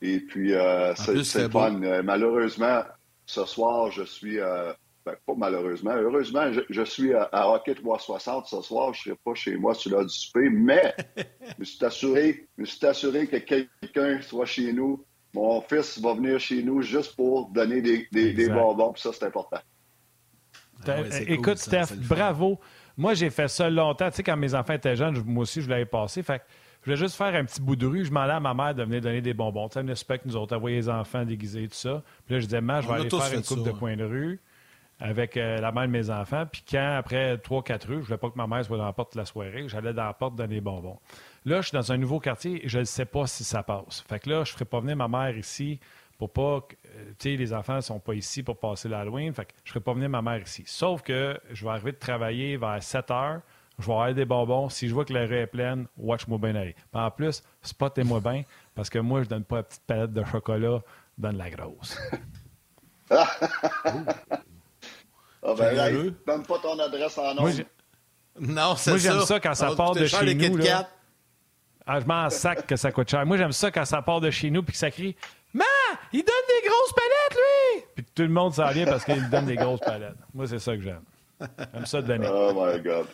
Et puis, euh, c'est fun. Euh, malheureusement, ce soir, je suis... Euh, ben, pas malheureusement. Heureusement, je, suis à, Rocket 360 ce soir. Je ne serai pas chez moi sur l'heure du souper, mais je me suis assuré, je me suis assuré que quelqu'un soit chez nous. Mon fils va venir chez nous juste pour donner des, des, des bonbons. Puis ça, c'est important. Ah écoute, Steph, bravo. Moi, j'ai fait ça longtemps. Tu sais, quand mes enfants étaient jeunes, moi aussi, je l'avais passé. Fait voulais juste faire un petit bout de rue. Je demandais à ma mère de venir donner des bonbons. Tu sais, elle que nous autres envoyé les enfants déguisés, tout ça. Puis là, je disais, ma, je vais aller faire une coupe de coin de rue avec euh, la mère de mes enfants. Puis quand, après 3-4 rues, je voulais pas que ma mère soit dans la porte de la soirée, j'allais dans la porte donner des bonbons. Là, je suis dans un nouveau quartier et je ne sais pas si ça passe. Fait que là, je ne ferai pas venir ma mère ici pour pas que, euh, tu sais, les enfants ne sont pas ici pour passer l'Halloween, fait que je ne ferai pas venir ma mère ici. Sauf que je vais arriver de travailler vers 7 heures, je vais avoir des bonbons. Si je vois que la rue est pleine, watch-moi bien aller. en plus, spottez-moi bien, parce que moi, je donne pas la petite palette de chocolat, je donne la grosse. ah ben, donne pas ton adresse en nom. Non, c'est ça. Moi, j'aime ça quand ça part de chez nous. Là. Ah, je m'en sac que ça coûte cher. Moi, j'aime ça quand ça part de chez nous puis que ça crie Ma, il donne des grosses palettes, lui! Puis tout le monde s'en vient parce qu'il donne des grosses palettes. Moi, c'est ça que j'aime. J'aime ça donner. Oh my God.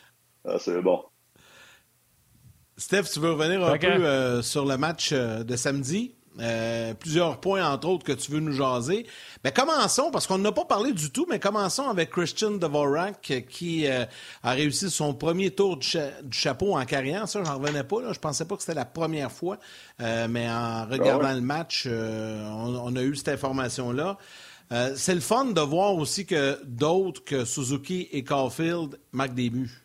Ah, c'est bon. Steph, tu veux revenir un peu euh, sur le match euh, de samedi? Euh, plusieurs points, entre autres, que tu veux nous jaser. Mais commençons, parce qu'on n'a pas parlé du tout, mais commençons avec Christian Dvorak, qui euh, a réussi son premier tour du, chapeau en carrière. Ça, j'en revenais pas. Là. Je pensais pas que c'était la première fois, euh, mais en regardant ah le match, on, a eu cette information-là. C'est le fun de voir aussi que d'autres que Suzuki et Caulfield marquent des buts.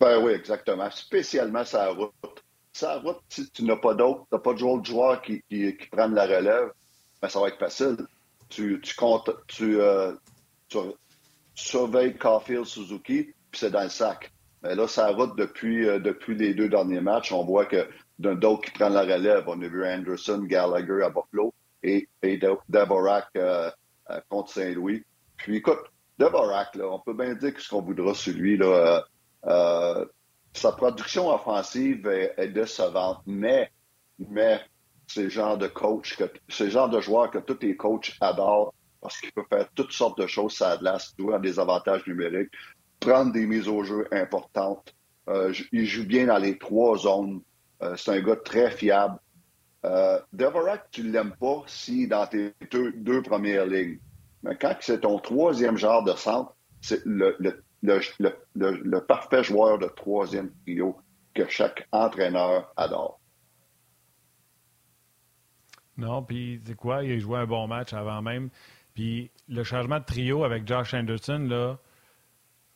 Ben oui, exactement. Spécialement sa route ça route, si tu n'as pas d'autres, tu n'as pas de joueurs qui, qui, prennent la relève, ben, ça va être facile. Tu, tu comptes, tu, euh, surveilles Caulfield, Suzuki, puis c'est dans le sac. Mais là, ça route depuis, euh, depuis les deux derniers matchs. On voit que d'un d'autres qui prennent la relève. On a vu Anderson, Gallagher à Buffalo et, et euh, contre Saint-Louis. Puis écoute, Dvorak, là, on peut bien dire ce qu'on voudra sur lui. Là, sa production offensive est, décevante, mais, mais c'est le genre de coach, que, c'est genre de joueur que tous les coachs adorent parce qu'il peut faire toutes sortes de choses ça glace, jouer à des avantages numériques, prendre des mises au jeu importantes. Euh, il joue bien dans les trois zones. Euh, c'est un gars très fiable. Euh, tu ne l'aimes pas si dans tes deux, premières lignes. Mais quand c'est ton troisième genre de centre, c'est le le, parfait joueur de troisième trio que chaque entraîneur adore. Non, puis c'est quoi? Il a joué un bon match avant même. Puis le changement de trio avec Josh Anderson, là,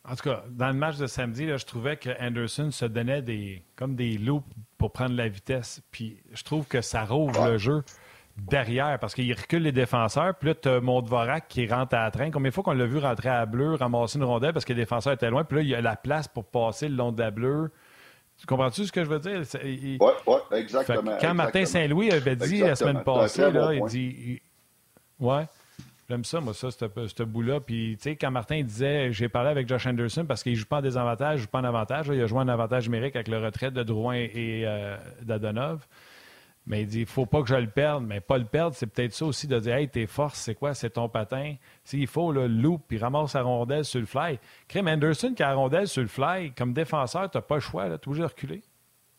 En tout cas, dans le match de samedi, je trouvais que Anderson se donnait des comme des loops pour prendre la vitesse. Puis je trouve que ça rouvre le jeu derrière parce qu'il recule les défenseurs. Puis là, tu as Dvorak qui rentre à la train. Combien de fois qu'on l'a vu rentrer à bleu, ramasser une rondelle parce que les défenseurs étaient loin? Puis là, il y a la place pour passer le long de la bleue. Tu comprends-tu ce que je veux dire? Oui, oui, exactement. quand Martin Saint-Louis avait dit la semaine passée, là, il dit. Ouais. J'aime ça, moi, ça, ce bout-là. Puis, tu sais, quand Martin disait, j'ai parlé avec Josh Anderson parce qu'il ne joue pas en désavantage, il joue pas en avantage. il a joué en avantage numérique avec le retrait de Drouin et euh, d'Adonov. Mais il dit, il faut pas que je le perde. Mais pas le perdre, c'est peut-être ça aussi de dire, hey, tes forces, c'est quoi? C'est ton patin. S'il faut, le loop, puis ramasse la rondelle sur le fly. Crème Anderson qui a la rondelle sur le fly, comme défenseur, tu n'as pas le choix, obligé de reculer.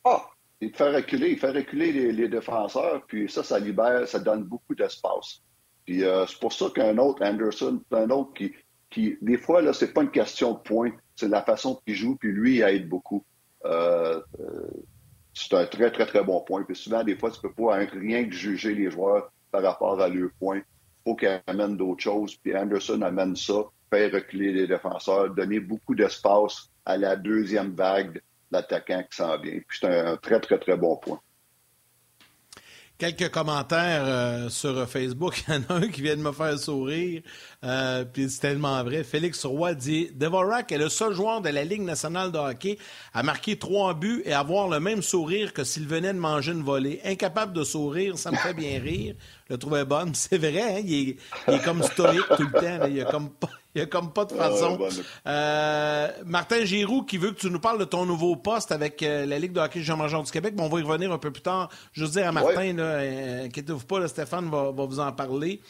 Ah, il fait reculer, il fait reculer les, les défenseurs, puis ça, ça libère, ça donne beaucoup d'espace. Puis euh, c'est pour ça qu'un autre, Anderson, un autre qui, qui des fois, là, c'est pas une question de points, c'est la façon qu'il joue, puis lui, il aide beaucoup. Euh, euh, c'est un très, très, très bon point. Puis souvent, des fois, tu peux pas rien que juger les joueurs par rapport à leurs points. Il faut qu'ils amènent d'autres choses. Puis Anderson amène ça, faire reculer les défenseurs, donner beaucoup d'espace à la deuxième vague d'attaquants qui s'en vient. Puis c'est un très, très, très bon point. Quelques commentaires euh, sur Facebook. Il y en a un qui vient de me faire sourire. Euh, puis c'est tellement vrai. Félix Roy dit Devorak est le seul joueur de la Ligue nationale de hockey à marquer trois buts et avoir le même sourire que s'il venait de manger une volée. Incapable de sourire, ça me fait bien rire. Je le trouvais bonne. C'est vrai, hein? il, est, comme stoïque tout le temps. Il a comme pas il n'y a comme pas de façon. Euh, Martin Giroux qui veut que tu nous parles de ton nouveau poste avec euh, la Ligue de hockey Jean-Major du Québec, mais on va y revenir un peu plus tard. Je veux dire à Martin, euh, inquiétez-vous pas, Stéphane va, vous en parler.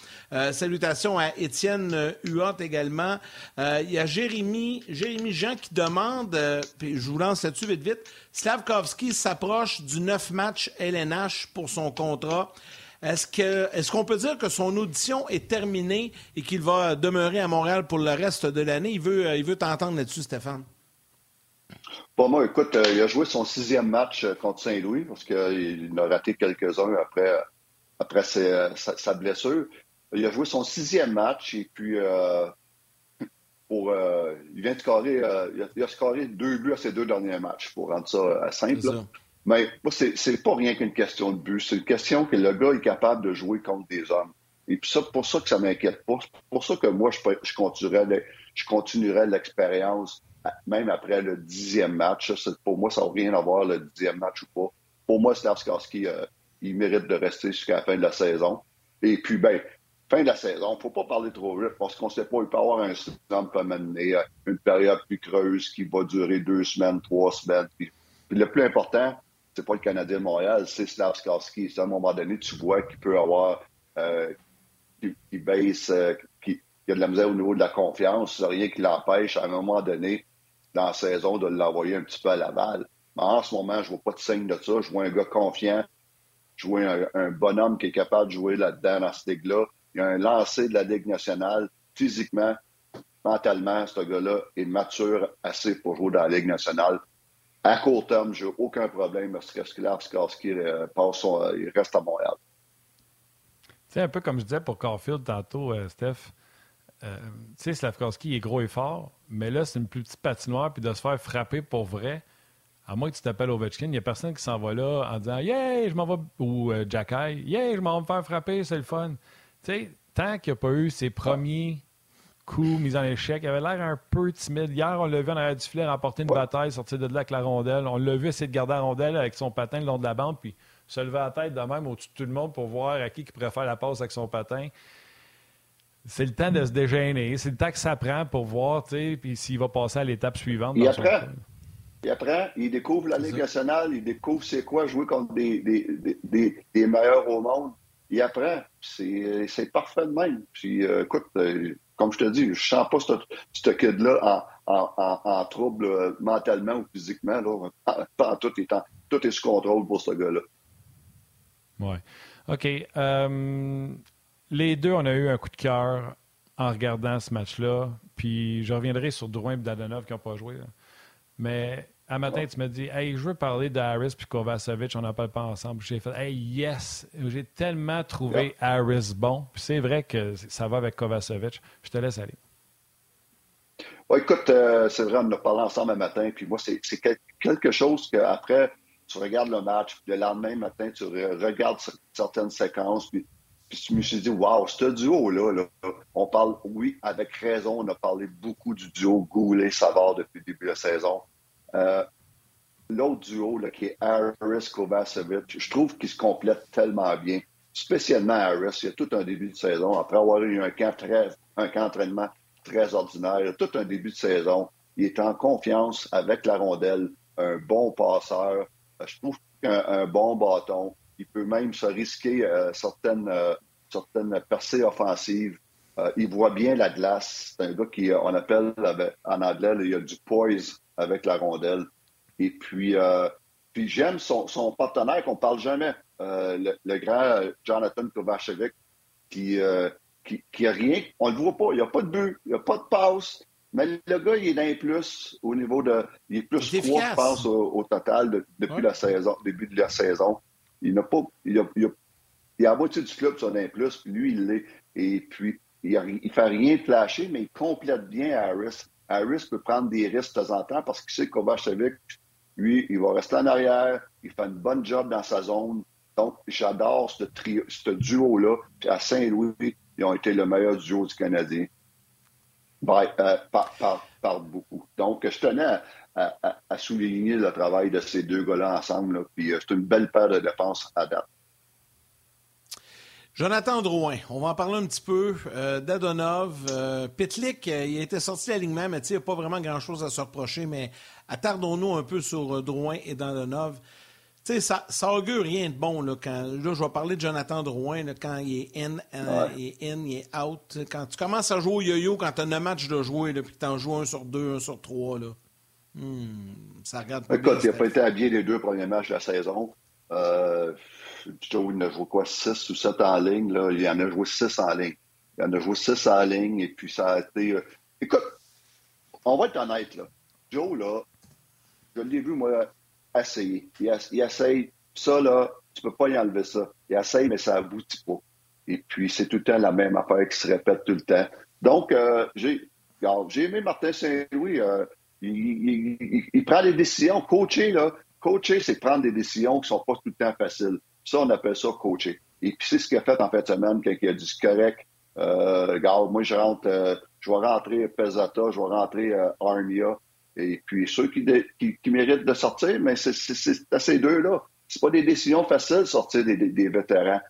salutations à Étienne Huot également. Il y a Jérémy, Jérémy Jean qui demande, puis je vous lance là-dessus vite vite, Slavkovski s'approche du 9 match LNH pour son contrat. Est-ce que est-ce qu'on peut dire que son audition est terminée et qu'il va demeurer à Montréal pour le reste de l'année? Il veut, euh, il veut t'entendre là-dessus, Stéphane. Pour moi, écoute, euh, il a joué son sixième match euh, contre Saint-Louis parce qu'il a raté quelques-uns après, après sa, blessure. Il a joué son sixième match et puis pour, il vient de scorer, il, a, scoré deux buts à ses deux derniers matchs pour rendre ça simple. Mais moi, c'est pas rien qu'une question de but. C'est une question que le gars est capable de jouer contre des hommes. Et puis ça, pour ça que ça m'inquiète pas. C'est pour ça que moi, je, je continuerai, je continuerai l'expérience même après le dixième match. pour moi, ça n'a rien à voir le dixième match ou pas. Pour moi, Slavskarski, euh, il mérite de rester jusqu'à la fin de la saison. Et puis, ben, fin de la saison, faut pas parler trop vite parce qu'on sait pas, il peut y avoir un slump à mener, une période plus creuse qui va durer deux semaines, trois semaines. puis le plus important, c'est pas le Canadien de Montréal, c'est Slavskarski. À un moment donné, tu vois qu'il peut avoir, euh, qui, baisse, euh, qui, a de la misère au niveau de la confiance. Rien qui l'empêche, à un moment donné, dans la saison, de l'envoyer un petit peu à Laval. Mais en ce moment, je vois pas de signe de ça. Je vois un gars confiant. Je vois un, bonhomme qui est capable de jouer là-dedans, dans cette ligue-là. Il y a un lancé de la Ligue nationale. Physiquement, mentalement, ce gars-là est mature assez pour jouer dans la Ligue nationale. À court terme, j'ai aucun problème parce que Slavskarski euh, passe euh, il reste à Montréal. C'est un peu comme je disais pour Caulfield tantôt, euh, Steph. tu sais, est gros et fort, mais là, c'est une plus petite patinoire, puis de se faire frapper pour vrai, à moins que tu t'appelles Ovechkin, il n'y a personne qui s'en va là en disant Yeah, je m'en vais, ou Jack Yeah, je m'en vais me faire frapper, c'est le fun. Tu sais, tant qu'il n'y a pas eu ses premiers coup, mise en échec. Il avait l'air un peu timide. Hier, on l'a vu en arrière du filet remporter une bataille, sortir de là avec la rondelle. On l'a vu essayer de garder la rondelle avec son patin le long de la bande, puis se lever la tête de même au-dessus de tout le monde pour voir à qui qui préfère la passe avec son patin. C'est le temps de se dégêner. C'est le temps que ça prend pour voir, puis s'il va passer à l'étape suivante. Il apprend. il apprend. Il découvre la Ligue nationale. Il découvre c'est quoi jouer contre des, des, meilleurs au monde. Il apprend. C'est parfait de même. Puis, euh, écoute, euh, comme je te dis, je ne sens pas ce, kid-là en, trouble euh, mentalement ou physiquement. Là. tout, est sous contrôle pour ce gars-là. Oui. OK. Euh, les deux, on a eu un coup de cœur en regardant ce match-là. Puis je reviendrai sur Drouin et Dadonov qui n'ont pas joué. Mais un matin, tu me dis Hey, je veux parler d'Harris puis Kovacevic, on n'en parle pas ensemble. J'ai fait Hey, yes! J'ai tellement trouvé Harris bon. Puis c'est vrai que ça va avec Kovacevic. Je te laisse aller. écoute, c'est vrai, on en a parlé ensemble un matin, puis moi, c'est quelque chose qu'après, tu regardes le match, puis le lendemain matin, tu regardes certaines séquences, puis, puis je me suis dit, wow, ce duo-là, là, on parle, oui, avec raison, on a parlé beaucoup du duo Goulet-Savard depuis le début de la saison. Euh, l'autre duo, qui est Harris-Kovacevic, je trouve qu'ils se complètent tellement bien, spécialement Harris. Il y a tout un début de saison, après avoir eu un camp, très, un camp d'entraînement très ordinaire, tout un début de saison. Il est en confiance avec la rondelle, un bon passeur, euh, je trouve qu'un bon bâton, il peut même se risquer euh, certaines, certaines percées offensives. il voit bien la glace. C'est un gars qui, on appelle en anglais, il y a du poise avec la rondelle. Et puis, puis j'aime son, son, partenaire qu'on parle jamais, le, grand Jonathan Kovacevic, qui, qui, qui a rien. On le voit pas. Il n'y a pas de but, il n'y a pas de passe. Mais le gars, il est d'un plus au niveau de. Il est plus il je pense, au, total depuis la saison, début de la saison. Il n'a pas. Il, a, il, a, il a à moitié du club sur un plus, puis lui, il l'est. Et puis, il ne fait rien de flasher, mais il complète bien Harris. Harris peut prendre des risques de temps en temps parce qu'il sait que Kovacevic, lui, il va rester en arrière, il fait une bonne job dans sa zone. Donc, j'adore ce, ce duo-là. À Saint-Louis, ils ont été le meilleur duo du Canadien. Euh, par, beaucoup. Donc, je tenais à, souligner le travail de ces deux gars-là ensemble. puis euh, c'est une belle paire de dépenses à date. Jonathan Drouin, on va en parler un petit peu. Euh, Dadonov, Pitlick, il a été sorti de l'alignement, mais il n'y a pas vraiment grand-chose à se reprocher. Mais attardons-nous un peu sur Drouin et Dadonov sais, ça, ça augure rien de bon. Là, quand, là, je vais parler de Jonathan Drouin, quand il est in, euh, il est in, il est out. Quand tu commences à jouer au yo-yo, quand tu as un match de jouer, puis que tu en joues un sur deux, un sur trois, là, hmm, ça regarde pas Écoute, il n'a pas été habillé les deux premiers matchs de la saison. Euh, il a joué quoi, six ou sept en ligne. Là. Il en a joué six en ligne. Il en a joué six en ligne, et puis ça a été... Euh, écoute, on va être honnête, là. Joe, là, je l'ai vu, moi, essayer. Il, essaye. Ça, là, tu peux pas y enlever ça. Il essaye, mais ça aboutit pas. Et puis, c'est tout le temps la même affaire qui se répète tout le temps. Donc, euh, j'ai, aimé Martin Saint-Louis. Euh, il, prend des décisions. Coacher, là, coacher, c'est prendre des décisions qui sont pas tout le temps faciles. Ça, on appelle ça coacher. Et puis, c'est ce qu'il a fait en fin de semaine quand il a dit correct. Euh, regarde, moi, je rentre, euh, je vais rentrer Pesata, je vais rentrer Armia. Et puis, ceux qui, qui, méritent de sortir, mais c'est à ces deux-là. C'est pas des décisions faciles de sortir des, des, vétérans.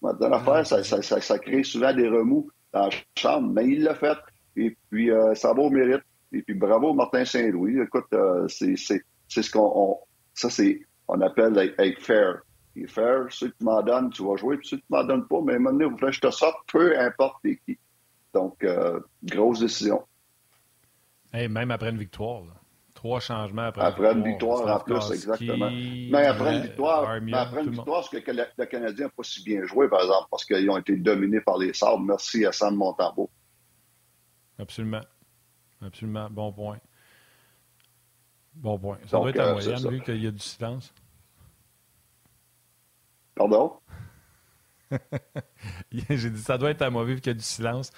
Dans l'affaire, ça, ça, ça, crée souvent des remous dans la chambre, mais il l'a fait. Et puis, euh, ça va au mérite. Et puis, bravo Martin Saint-Louis. Écoute, euh, c'est ce qu'on ça c'est on appelle être, fair. Et fair, ceux qui m'en donnent, tu vas jouer, puis ceux qui m'en donnent pas, mais maintenant, vous je te sorte, peu importe qui. Donc, euh, grosse décision même après une victoire. Trois changements après, après une victoire. en plus, exactement. Mais après une victoire, après une victoire, ce que le, Canadien n'a pas si bien joué, par exemple, parce qu'ils ont été dominés par les Sabres. Merci à Sam Montembeau. Absolument. Absolument. Bon point. Bon point. Ça doit être à euh, moyenne, vu qu'il y a du silence. Pardon? J'ai dit ça doit être à moi, vu qu'il y a du silence.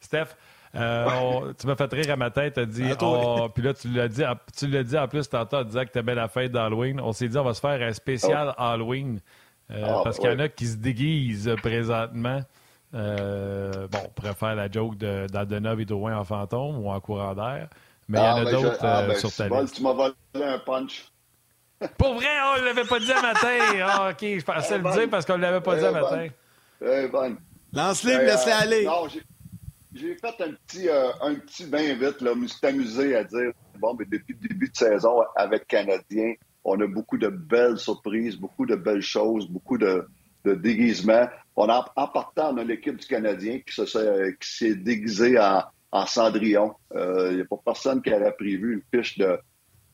Steph, euh, tu m'as fait rire à ma tête, tu dit, oh, puis là, tu l'as dit, tu l'as dit en plus tantôt en disant que tu aimais la fête d'Halloween. On s'est dit, on va se faire un spécial oh. Halloween. Euh, ah, parce qu'il y en a qui se déguisent présentement. Euh, bon, on pourrait faire la joke d'Adenov et Drouin en fantôme ou en courant d'air. Mais il y en a ah, ben, d'autres ah, ben, sur ta liste. Tu m'as volé un punch. Pour vrai, on ne l'avait pas dit à matin. Ah, OK, je pensais le dire parce qu'on ne l'avait pas dit à matin. Lance-le, laisse-le aller. Non, j'ai fait un petit, euh, un petit bain vite, là. Je me suis amusé à dire, bon, mais depuis le début de saison avec Canadien, on a beaucoup de belles surprises, beaucoup de belles choses, beaucoup de, de déguisements. On a, en partant, on a l'équipe du Canadien qui, s'est déguisée en, en Cendrillon. Il euh, n'y a pas personne qui aurait prévu une fiche de,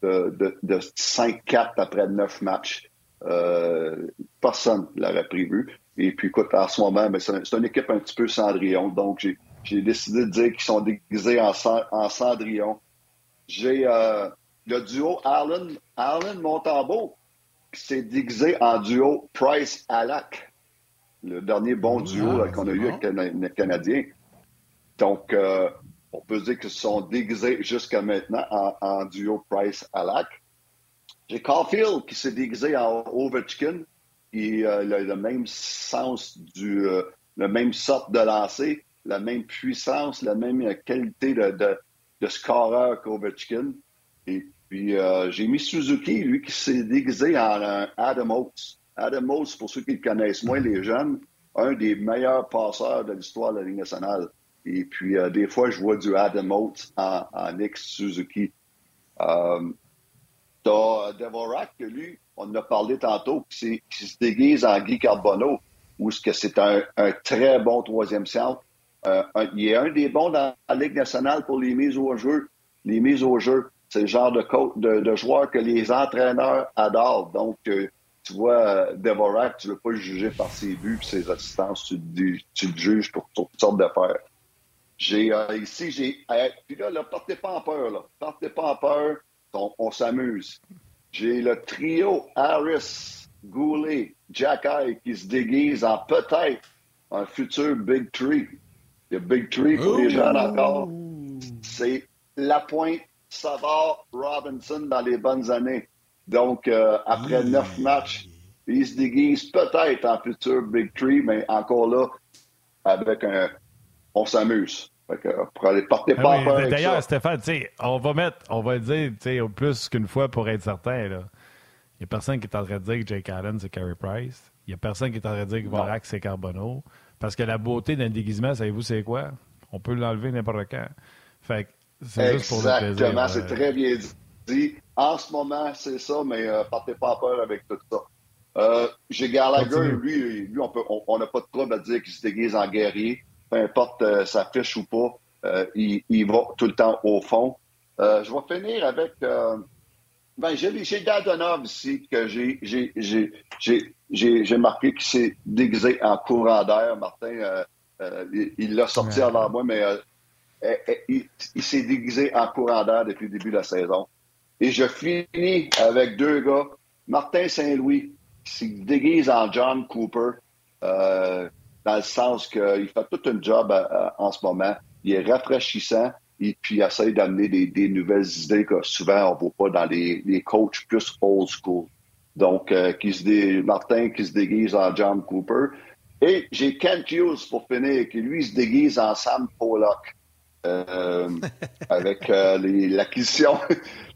de, de, 5-4 après 9 matchs. Euh, personne l'aurait prévu. Et puis, écoute, en ce moment, ben, c'est une équipe un petit peu Cendrillon. Donc, j'ai décidé de dire qu'ils sont déguisés en, en cendrillon. J'ai euh, le duo Allen, Allen Montambeau qui s'est déguisé en duo Price Alak, le dernier bon duo qu'on a eu avec les Canadiens. Donc, euh, on peut dire qu'ils se sont déguisés jusqu'à maintenant en, duo Price-Alak. J'ai Caulfield qui s'est déguisé en Ovechkin, qui a le même sens du, le même sorte de lancer, la même puissance, la même qualité de, de, de scoreur qu'Ovechkin. Et puis, euh, j'ai mis Suzuki, lui, qui s'est déguisé en Adam Oates. Adam Oates, pour ceux qui le connaissent moins, les jeunes, un des meilleurs passeurs de l'histoire de la Ligue nationale. Et puis, euh, des fois, je vois du Adam Oates en, ex-Suzuki. Euh, T'as Devorak, lui, on en a parlé tantôt, qui, se déguise en Guy Carbonneau, où c'est un, un, très bon troisième centre. Euh, il est un des bons dans la Ligue nationale pour les mises au jeu. Les mises au jeu. C'est le genre de, de, de, joueur que les entraîneurs adorent. Donc, euh, tu vois, euh, Devorak, tu ne veux pas le juger par ses buts et ses assistances. Tu, tu, le juges pour toutes sortes d'affaires. J'ai euh, ici, j'ai. puis là, là, partez pas en peur, là. Partez pas en peur. On, s'amuse. J'ai le trio Harris, Goulet, Jack qui se déguise en peut-être un futur Big Tree. Le Big Tree pour les jeunes encore. C'est la pointe Savard Robinson dans les bonnes années. Donc, euh, après neuf matchs, il se déguise peut-être en futur Big Tree, mais encore là, avec un. On s'amuse. Pas ah D'ailleurs, Stéphane, on va mettre, on va dire plus qu'une fois pour être certain. Il n'y a personne qui est en train de dire que Jake Allen, c'est Carey Price. Il n'y a personne qui est en train de dire que Vorak, c'est Carbonneau. Parce que la beauté d'un déguisement, savez-vous, c'est quoi? On peut l'enlever n'importe quand. Fait c'est juste pour le plaisir. Exactement, c'est très bien dit. En ce moment, c'est ça, mais euh, partez pas peur avec tout ça. Euh, J'ai Gallagher, lui, lui on n'a pas de trouble à dire qu'il se déguise en guerrier. Peu importe euh, sa fiche ou pas, euh, il, il, va tout le temps au fond. Euh, je vais finir avec... ben, j'ai Dadonov ici, que j'ai marqué qu'il s'est déguisé en courant d'air. Martin, il l'a sorti avant moi, mais eh, eh, il, s'est déguisé en courant d'air depuis le début de la saison. Et je finis avec deux gars. Martin Saint-Louis, qui se déguise en John Cooper, euh, dans le sens qu'il fait tout un job euh, euh, en ce moment. Il est rafraîchissant et puis il essaie d'amener des, nouvelles idées que souvent on ne voit pas dans les, les coachs plus old school. Donc, qui se Martin qui se déguise en John Cooper. Et j'ai Kent Hughes pour finir, qui lui se déguise en Sam Pollock. Euh, avec euh,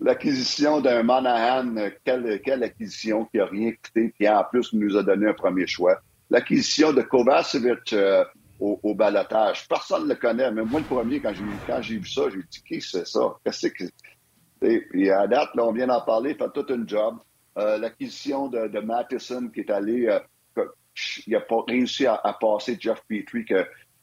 l'acquisition d'un Monahan, quelle, quelle acquisition qui a rien coûté, qui en plus nous a donné un premier choix. L'acquisition de Kovacevic euh, au, au balotage. Personne ne le connaît, mais moi le premier, quand j'ai quand j'ai vu ça, j'ai dit qui c'est ça? Qu'est-ce que et puis à date, là, on vient d'en parler, fait tout un job. L'acquisition de, de Matheson qui est allé il n'a pas réussi à, passer Jeff Petrie, qui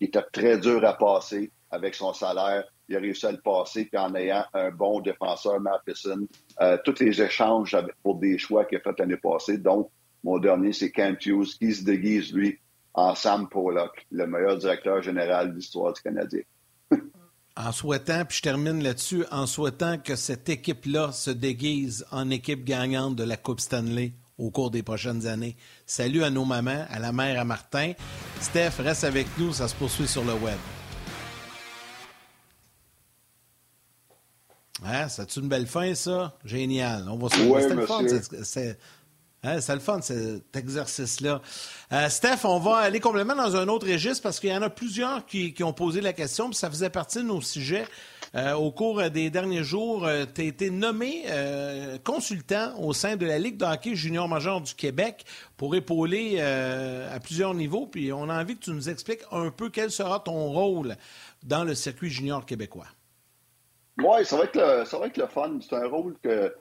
était très dur à passer avec son salaire. Il a réussi à le passer, en ayant un bon défenseur, Matheson. Euh, tous les échanges pour des choix qu'il a fait l'année passée. Donc, mon dernier, c'est Kent Hughes, qui se déguise, lui, en Sam Pollock, le meilleur directeur général de l'histoire du Canadien. en souhaitant, puis je termine là-dessus, en souhaitant que cette équipe-là se déguise en équipe gagnante de la Coupe Stanley au cours des prochaines années. Salut à nos mamans, à la mère, à Martin. Steph, reste avec nous, ça se poursuit sur le web. Hein, c'est une belle fin, ça? Génial. On va se oui, fun. C'est hein, le fun, cet exercice-là. Euh, Steph, on va aller complètement dans un autre registre parce qu'il y en a plusieurs qui, ont posé la question, puis ça faisait partie de nos sujets. Euh, au cours des derniers jours, euh, tu as été nommé consultant au sein de la Ligue de hockey junior major du Québec pour épauler à plusieurs niveaux. Puis on a envie que tu nous expliques un peu quel sera ton rôle dans le circuit junior québécois. Oui, ça ça va être le fun. C'est un rôle que,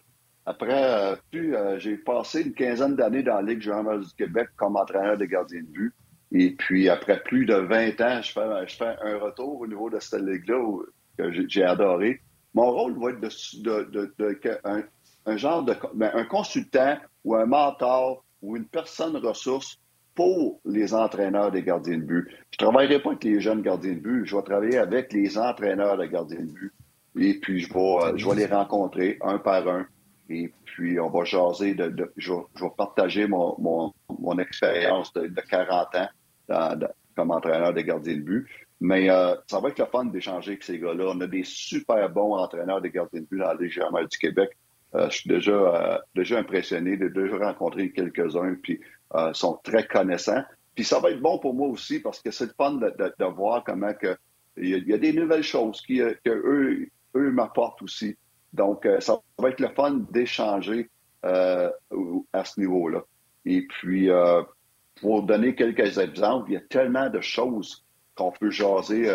après, euh, euh, j'ai passé une quinzaine d'années dans la Ligue junior du Québec comme entraîneur de gardien de but. Et puis, après plus de 20 ans, je fais, un retour au niveau de cette ligue-là que j'ai adoré. Mon rôle va être de, un, genre de ben, un consultant ou un mentor ou une personne ressource pour les entraîneurs des gardiens de but. Je ne travaillerai pas avec les jeunes gardiens de but, je vais travailler avec les entraîneurs de gardiens de but. Et puis, je vais, euh, je vais les rencontrer un par un. Et puis, on va jaser, je, vais, partager mon, expérience de, 40 ans comme entraîneur de gardien de but. Mais euh, ça va être le fun d'échanger avec ces gars-là. On a des super bons entraîneurs de gardiens de but dans la Ligue du Québec. Euh, je suis déjà, euh, déjà impressionné, j'ai déjà rencontré quelques-uns, puis sont très connaissants. Puis ça va être bon pour moi aussi parce que c'est le fun de, voir comment il y, a, des nouvelles choses qui, que eux, eux m'apportent aussi. Donc, ça va être le fun d'échanger à ce niveau-là. Et puis, pour donner quelques exemples, il y a tellement de choses qu'on peut jaser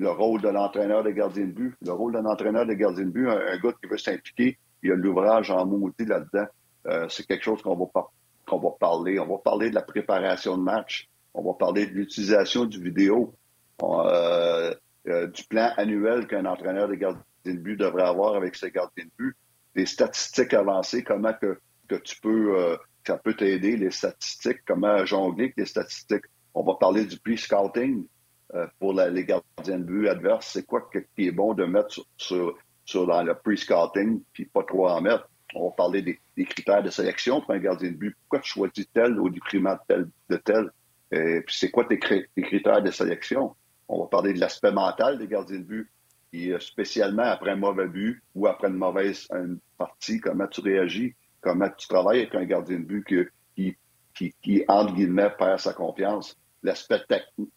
le rôle de l'entraîneur de gardien de but. Le rôle d'un entraîneur de gardien de but, un, gars qui veut s'impliquer, il y a l'ouvrage en maudit là-dedans. Euh, c'est quelque chose qu'on va, qu'on va parler. On va parler de la préparation de match. On va parler de l'utilisation du vidéo, euh, euh, du plan annuel qu'un entraîneur de gardien de but devrait avoir avec ses gardiens de but, des statistiques avancées, comment que, tu peux, ça peut t'aider, les statistiques, comment jongler avec les statistiques. On va parler du pre-scouting. Euh, pour les gardiens de but adverses, c'est quoi qui est bon de mettre sur, sur, dans le pre-scouting, puis pas trop en mettre? On va parler des, critères de sélection pour un gardien de but. Pourquoi tu choisis tel au détriment de tel? De tel? Et puis c'est quoi tes, critères de sélection? On va parler de l'aspect mental des gardiens de but. Et spécialement après un mauvais but ou après une mauvaise partie, comment tu réagis, comment tu travailles avec un gardien de but qui, qui, qui, entre guillemets, perd sa confiance l'aspect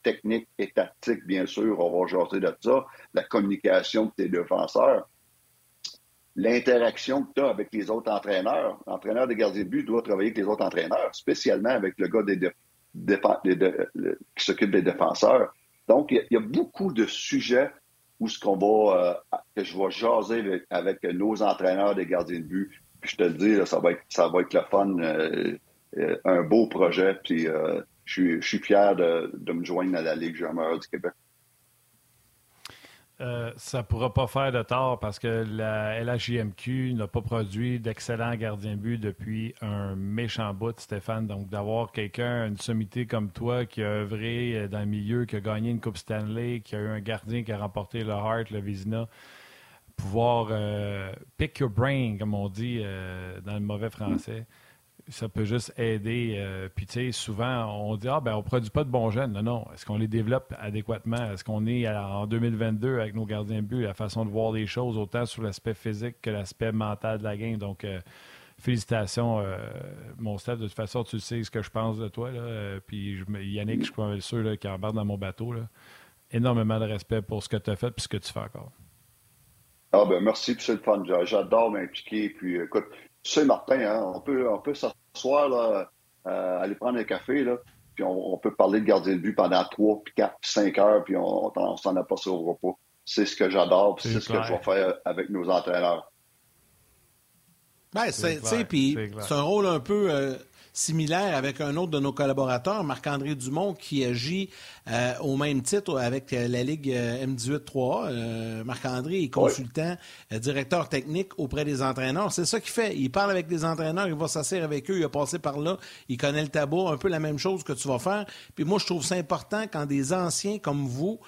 technique et tactique, bien sûr, on va jaser de ça, la communication de tes défenseurs, l'interaction que tu as avec les autres entraîneurs. L'entraîneur des gardiens de but doit travailler avec les autres entraîneurs, spécialement avec le gars des qui s'occupe des défenseurs. Donc, il y, a beaucoup de sujets où ce qu'on va, euh, que je vais jaser avec, nos entraîneurs des gardiens de but. Puis je te le dis, ça va être, ça va être le fun, euh, euh, un beau projet. Puis je suis, fier de, me joindre à la Ligue junior du Québec. Euh, ça ne pourra pas faire de tort parce que la LHJMQ n'a pas produit d'excellents gardiens but depuis un méchant bout, Stéphane. Donc, d'avoir quelqu'un, une sommité comme toi qui a œuvré dans le milieu, qui a gagné une Coupe Stanley, qui a eu un gardien qui a remporté le Hart, le Vizina, pouvoir euh, pick your brain, comme on dit euh, dans le mauvais français ça peut juste aider. Euh, puis, tu sais, souvent, on dit, ah, ben, on produit pas de bons jeunes. Non, non. Est-ce qu'on les développe adéquatement? Est-ce qu'on est en 2022 avec nos gardiens de but, la façon de voir les choses, autant sur l'aspect physique que l'aspect mental de la game? Donc, euh, félicitations, euh, mon staff. De toute façon, tu sais ce que je pense de toi. Là. puis, je, Yannick, je suis sûr là, qui embarque dans mon bateau. Là. Énormément de respect pour ce que tu as fait et ce que tu fais encore. Ah ben merci, c'est le fun. J'adore m'impliquer. Puis écoute, sais, Martin, hein, on peut, on peut s'asseoir, là, euh, aller prendre un café, là, puis on, peut parler de gardien de but pendant 3, puis 4, puis 5 heures, puis on, on s'en a pas sur le repos. C'est ce que j'adore, puis c'est ce que je vais faire avec nos entraîneurs. Ben, c'est, c'est un rôle un peu euh, similaire avec un autre de nos collaborateurs, Marc-André Dumont, qui agit euh, au même titre avec euh, la Ligue euh, M18-3A. Marc-André est consultant, directeur technique auprès des entraîneurs. C'est ça qu'il fait. Il parle avec des entraîneurs, il va s'asseoir avec eux, il a passé par là, il connaît le tabou, un peu la même chose que tu vas faire. Puis moi, je trouve ça important quand des anciens comme vous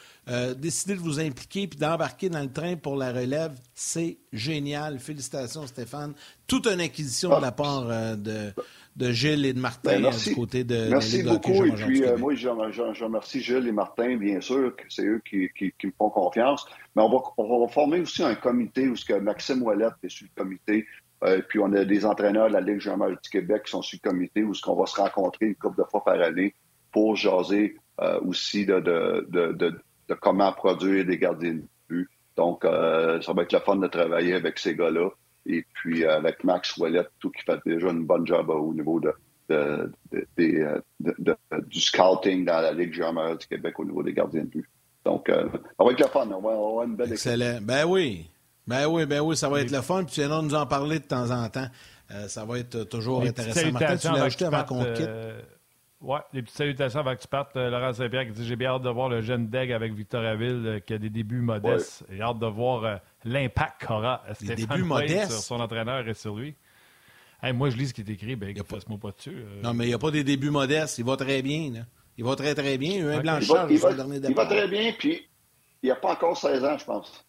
décidez de vous impliquer puis d'embarquer dans le train pour la relève. C'est génial. Félicitations, Stéphane. Toute une acquisition de la part de de Gilles et de Martin ben, du côté de Merci beaucoup. Et puis, euh, moi, je, remercie Gilles et Martin, bien sûr, que c'est eux qui, me font confiance. Mais on va, on va, former aussi un comité où ce que Maxime Ouellette est sur le comité. Euh, puis on a des entraîneurs de la Ligue junior du Québec qui sont sur le comité où ce qu'on va se rencontrer une couple de fois par année pour jaser euh, aussi de, de, de, de, comment produire des gardiens de but. Donc, ça va être le fun de travailler avec ces gars-là. Et puis euh, avec Max Ouellet, tout qui fait déjà une bonne job au niveau de, de, de, du scouting dans la Ligue junior du Québec au niveau des gardiens de but. Donc, euh, ça va être le fun. On va, avoir une belle Excellent. Ben oui. Ben oui, ben oui, ça va être le fun. Puis tu viens nous en parler de temps en temps. Euh, ça va être toujours intéressant. Martin, tu l'as ajouté avant qu'on quitte? Oui, des petites salutations avant que tu partes. Laurent Saint-Pierre qui dit J'ai bien hâte de voir le jeune Deg avec Victoriaville qui a des débuts modestes. J'ai hâte de voir l'impact qu'aura Stéphane sur son entraîneur et sur lui? moi, je lis ce qui est écrit, ben, passe-moi pas dessus. Euh. Non, mais il n'y a pas des débuts modestes. Il va très bien. Là. Il va très, très bien. Un okay. il, va, il, va, il va, très bien, puis il n'y a pas encore 16 ans, je pense.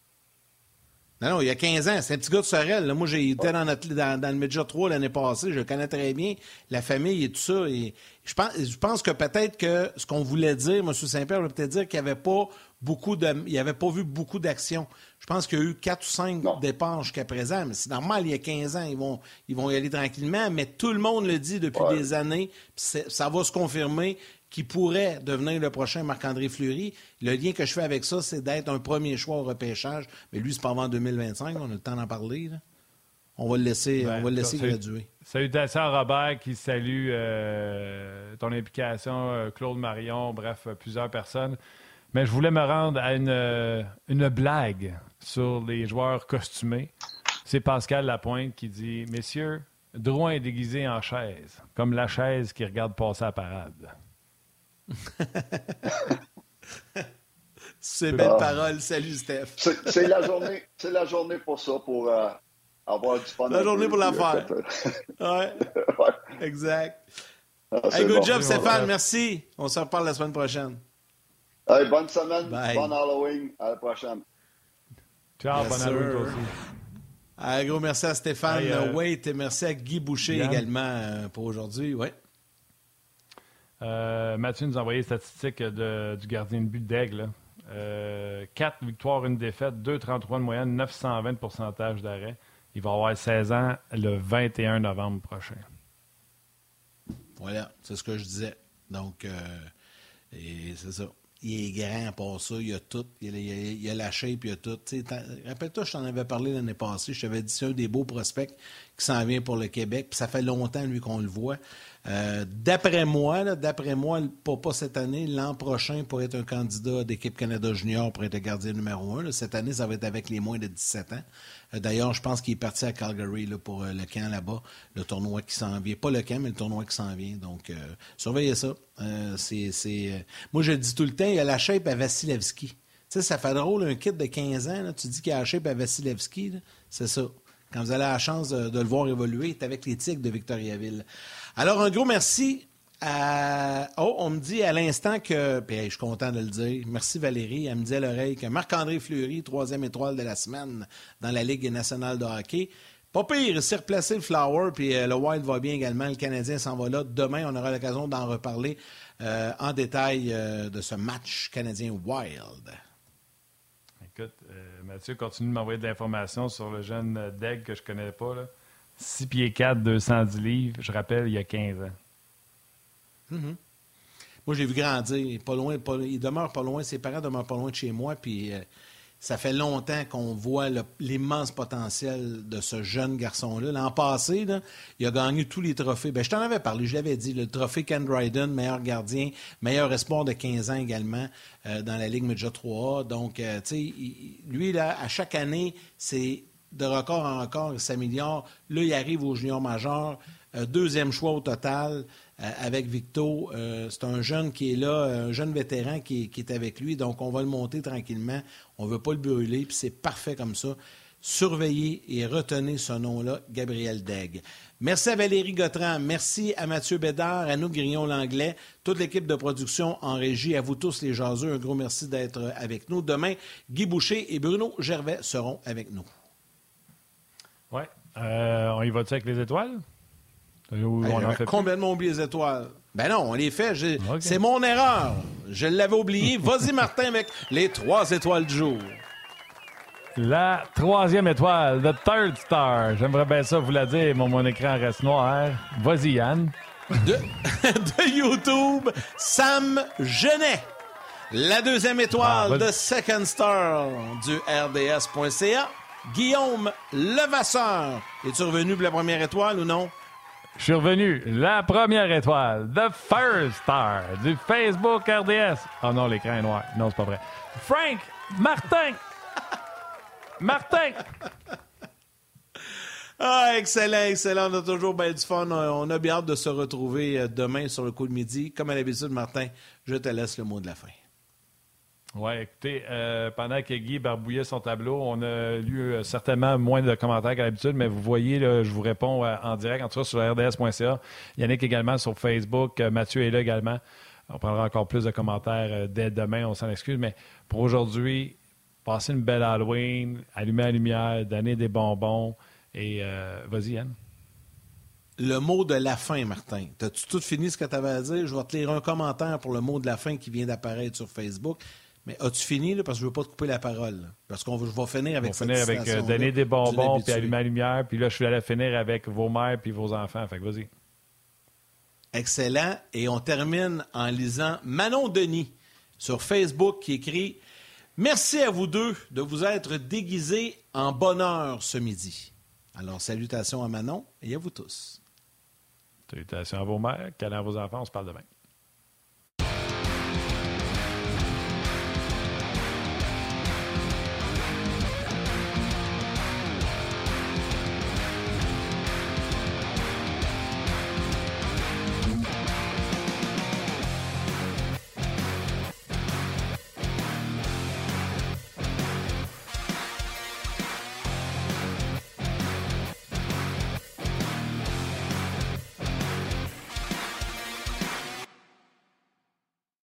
Non, non, il y a 15 ans. C'est un petit gars de Sorel. Moi, j'ai été dans, dans, le Média 3 l'année passée. Je connais très bien, la famille et tout ça. Et je pense, je pense que peut-être que ce qu'on voulait dire, M. Saint-Pierre voulait peut-être dire qu'il n'y avait pas beaucoup de. Il avait pas vu beaucoup d'actions. Je pense qu'il y a eu quatre ou cinq départs jusqu'à présent. Mais c'est normal, il y a 15 ans, ils vont, ils vont y aller tranquillement. Mais tout le monde le dit depuis des années. Ça va se confirmer qui pourrait devenir le prochain Marc-André Fleury. Le lien que je fais avec ça, c'est d'être un premier choix au repêchage. Mais lui, c'est pas avant 2025. On a le temps d'en parler. On va le laisser, ben, on va le laisser graduer. Salutations à Robert qui salue euh, ton implication, euh, Claude Marion, bref, euh, plusieurs personnes. Mais je voulais me rendre à une, une blague sur les joueurs costumés. C'est Pascal Lapointe qui dit Messieurs, Drouin est déguisé en chaise, comme la chaise qui regarde passer la parade. c'est belle ah. parole. Salut, Steph. C'est la journée, c'est la journée pour ça, pour euh, avoir du fun. La journée pour la faire. ouais. Exact. Ah, hey, good job, Stéphane. Merci. On se reparle la semaine prochaine. Hey, bonne semaine. Bonne Halloween. À la prochaine. Ciao, bonne Halloween aussi. Un gros merci à Stéphane euh, Wait et merci à Guy Boucher également euh, pour aujourd'hui. Ouais. Euh, Mathieu nous a envoyé les statistiques du gardien de but d'Aigle. Euh, 4 victoires, une défaite, 2,33 de moyenne, 920 de pourcentage d'arrêt. Il va avoir 16 ans le 21 novembre prochain. Voilà, c'est ce que je disais. Donc, euh, c'est ça. Il est grand pour ça, il a tout. Il a, a, la shape, il a tout. Rappelle-toi, je t'en avais parlé l'année passée. Je t'avais dit c'est un des beaux prospects qui s'en vient pour le Québec. Puis ça fait longtemps, lui, qu'on le voit. Euh, d'après moi, d'après moi, pas, cette année, l'an prochain, pour être un candidat d'équipe Canada Junior pour être le gardien numéro un. cette année, ça va être avec les moins de 17 ans. Euh, d'ailleurs, je pense qu'il est parti à Calgary pour euh, le camp là-bas, le tournoi qui s'en vient. Pas le camp, mais le tournoi qui s'en vient. Donc, surveillez ça. c'est, Moi, je dis tout le temps, il y a la shape à Vasilevski. Tu sais, ça fait drôle, un kit de 15 ans, tu dis qu'il y a la shape à Vasilevski, c'est ça. Quand vous avez la chance de, le voir évoluer, est avec les Tigres de Victoriaville. Alors, un gros merci à... Oh, on me dit à l'instant que, puis je suis content de le dire, merci Valérie, elle me dit à l'oreille que Marc-André Fleury, troisième étoile de la semaine dans la Ligue nationale de hockey. Pas pire, il s'est replacé le Flower, puis euh, le Wild va bien également. Le Canadien s'en va là. Demain, on aura l'occasion d'en reparler euh, en détail euh, de ce match canadien-Wild. Écoute, Mathieu continue de m'envoyer de l'information sur le jeune Deg que je connais pas. Là. 6 pieds 4, 210 livres, je rappelle, il y a 15 ans. Mm-hmm. Moi, j'ai vu grandir. Pas loin, il demeure pas loin, ses parents demeurent pas loin de chez moi, puis euh, ça fait longtemps qu'on voit l'immense potentiel de ce jeune garçon-là. L'an passé, il a gagné tous les trophées. Ben, je t'en avais parlé, je l'avais dit, le trophée Ken Dryden, meilleur gardien, meilleur espoir de 15 ans également euh, dans la Ligue Medja 3A. Donc, euh, tu sais, lui, là, à chaque année, c'est de record en record, il s'améliore. Là, il arrive au junior majeur. Euh, deuxième choix au total euh, avec Victo. C'est un jeune qui est là, un jeune vétéran qui, est avec lui. Donc, on va le monter tranquillement. On ne veut pas le brûler. Puis c'est parfait comme ça. Surveillez et retenez ce nom-là, Gabriel Degg. Merci à Valérie Gautran, merci à Mathieu Bédard, à nous Grillon-Langlais, toute l'équipe de production en régie, à vous tous les jaseux, un gros merci d'être avec nous. Demain, Guy Boucher et Bruno Gervais seront avec nous. Oui. Euh, on y va-tu avec les étoiles? On fait complètement oublié les étoiles. Ben non, on les fait. C'est mon erreur. Je l'avais oublié. Vas-y, Martin, avec les trois étoiles du jour. La troisième étoile, the third star. J'aimerais bien ça vous la dire, mon, mon écran reste noir. Vas-y, Yann. De, de, YouTube, Sam Genet. La deuxième étoile, ah, the second star du RDS.ca. Guillaume Levasseur. Es-tu revenu pour la première étoile ou non? Je suis revenu. La première étoile. The First Star du Facebook RDS. Oh non, l'écran est noir. Non, c'est pas vrai. Frank Martin. Martin. Ah, excellent, excellent. On a toujours du fun. On a bien hâte de se retrouver euh, demain sur le coup de midi. Comme à l'habitude, Martin, je te laisse le mot de la fin. Oui, écoutez, euh, pendant que Guy barbouillait son tableau, on a lu euh, certainement moins de commentaires qu'à l'habitude, mais vous voyez, je vous réponds euh, en direct, en tout cas sur rds.ca. Yannick également sur Facebook. Mathieu est là également. On prendra encore plus de commentaires dès demain, on s'en excuse. Mais pour aujourd'hui, passer une belle Halloween, allumer la lumière, donner des bonbons. Et vas-y, Yann. Le mot de la fin, Martin. T'as-tu tout fini ce que tu avais à dire? Je vais te lire un commentaire pour le mot de la fin qui vient d'apparaître sur Facebook. Mais as-tu fini, là, parce que je ne veux pas te couper la parole? Parce qu'on va finir avec On va finir avec euh, donner des bonbons, puis allumer la lumière. Puis là, je suis allé finir avec vos mères puis vos enfants. Fait que vas-y. Excellent. Et on termine en lisant Manon Denis sur Facebook qui écrit Merci à vous deux de vous être déguisés en bonheur ce midi. Alors, salutations à Manon et à vous tous. Salutations à vos mères, câlins à vos enfants, on se parle demain.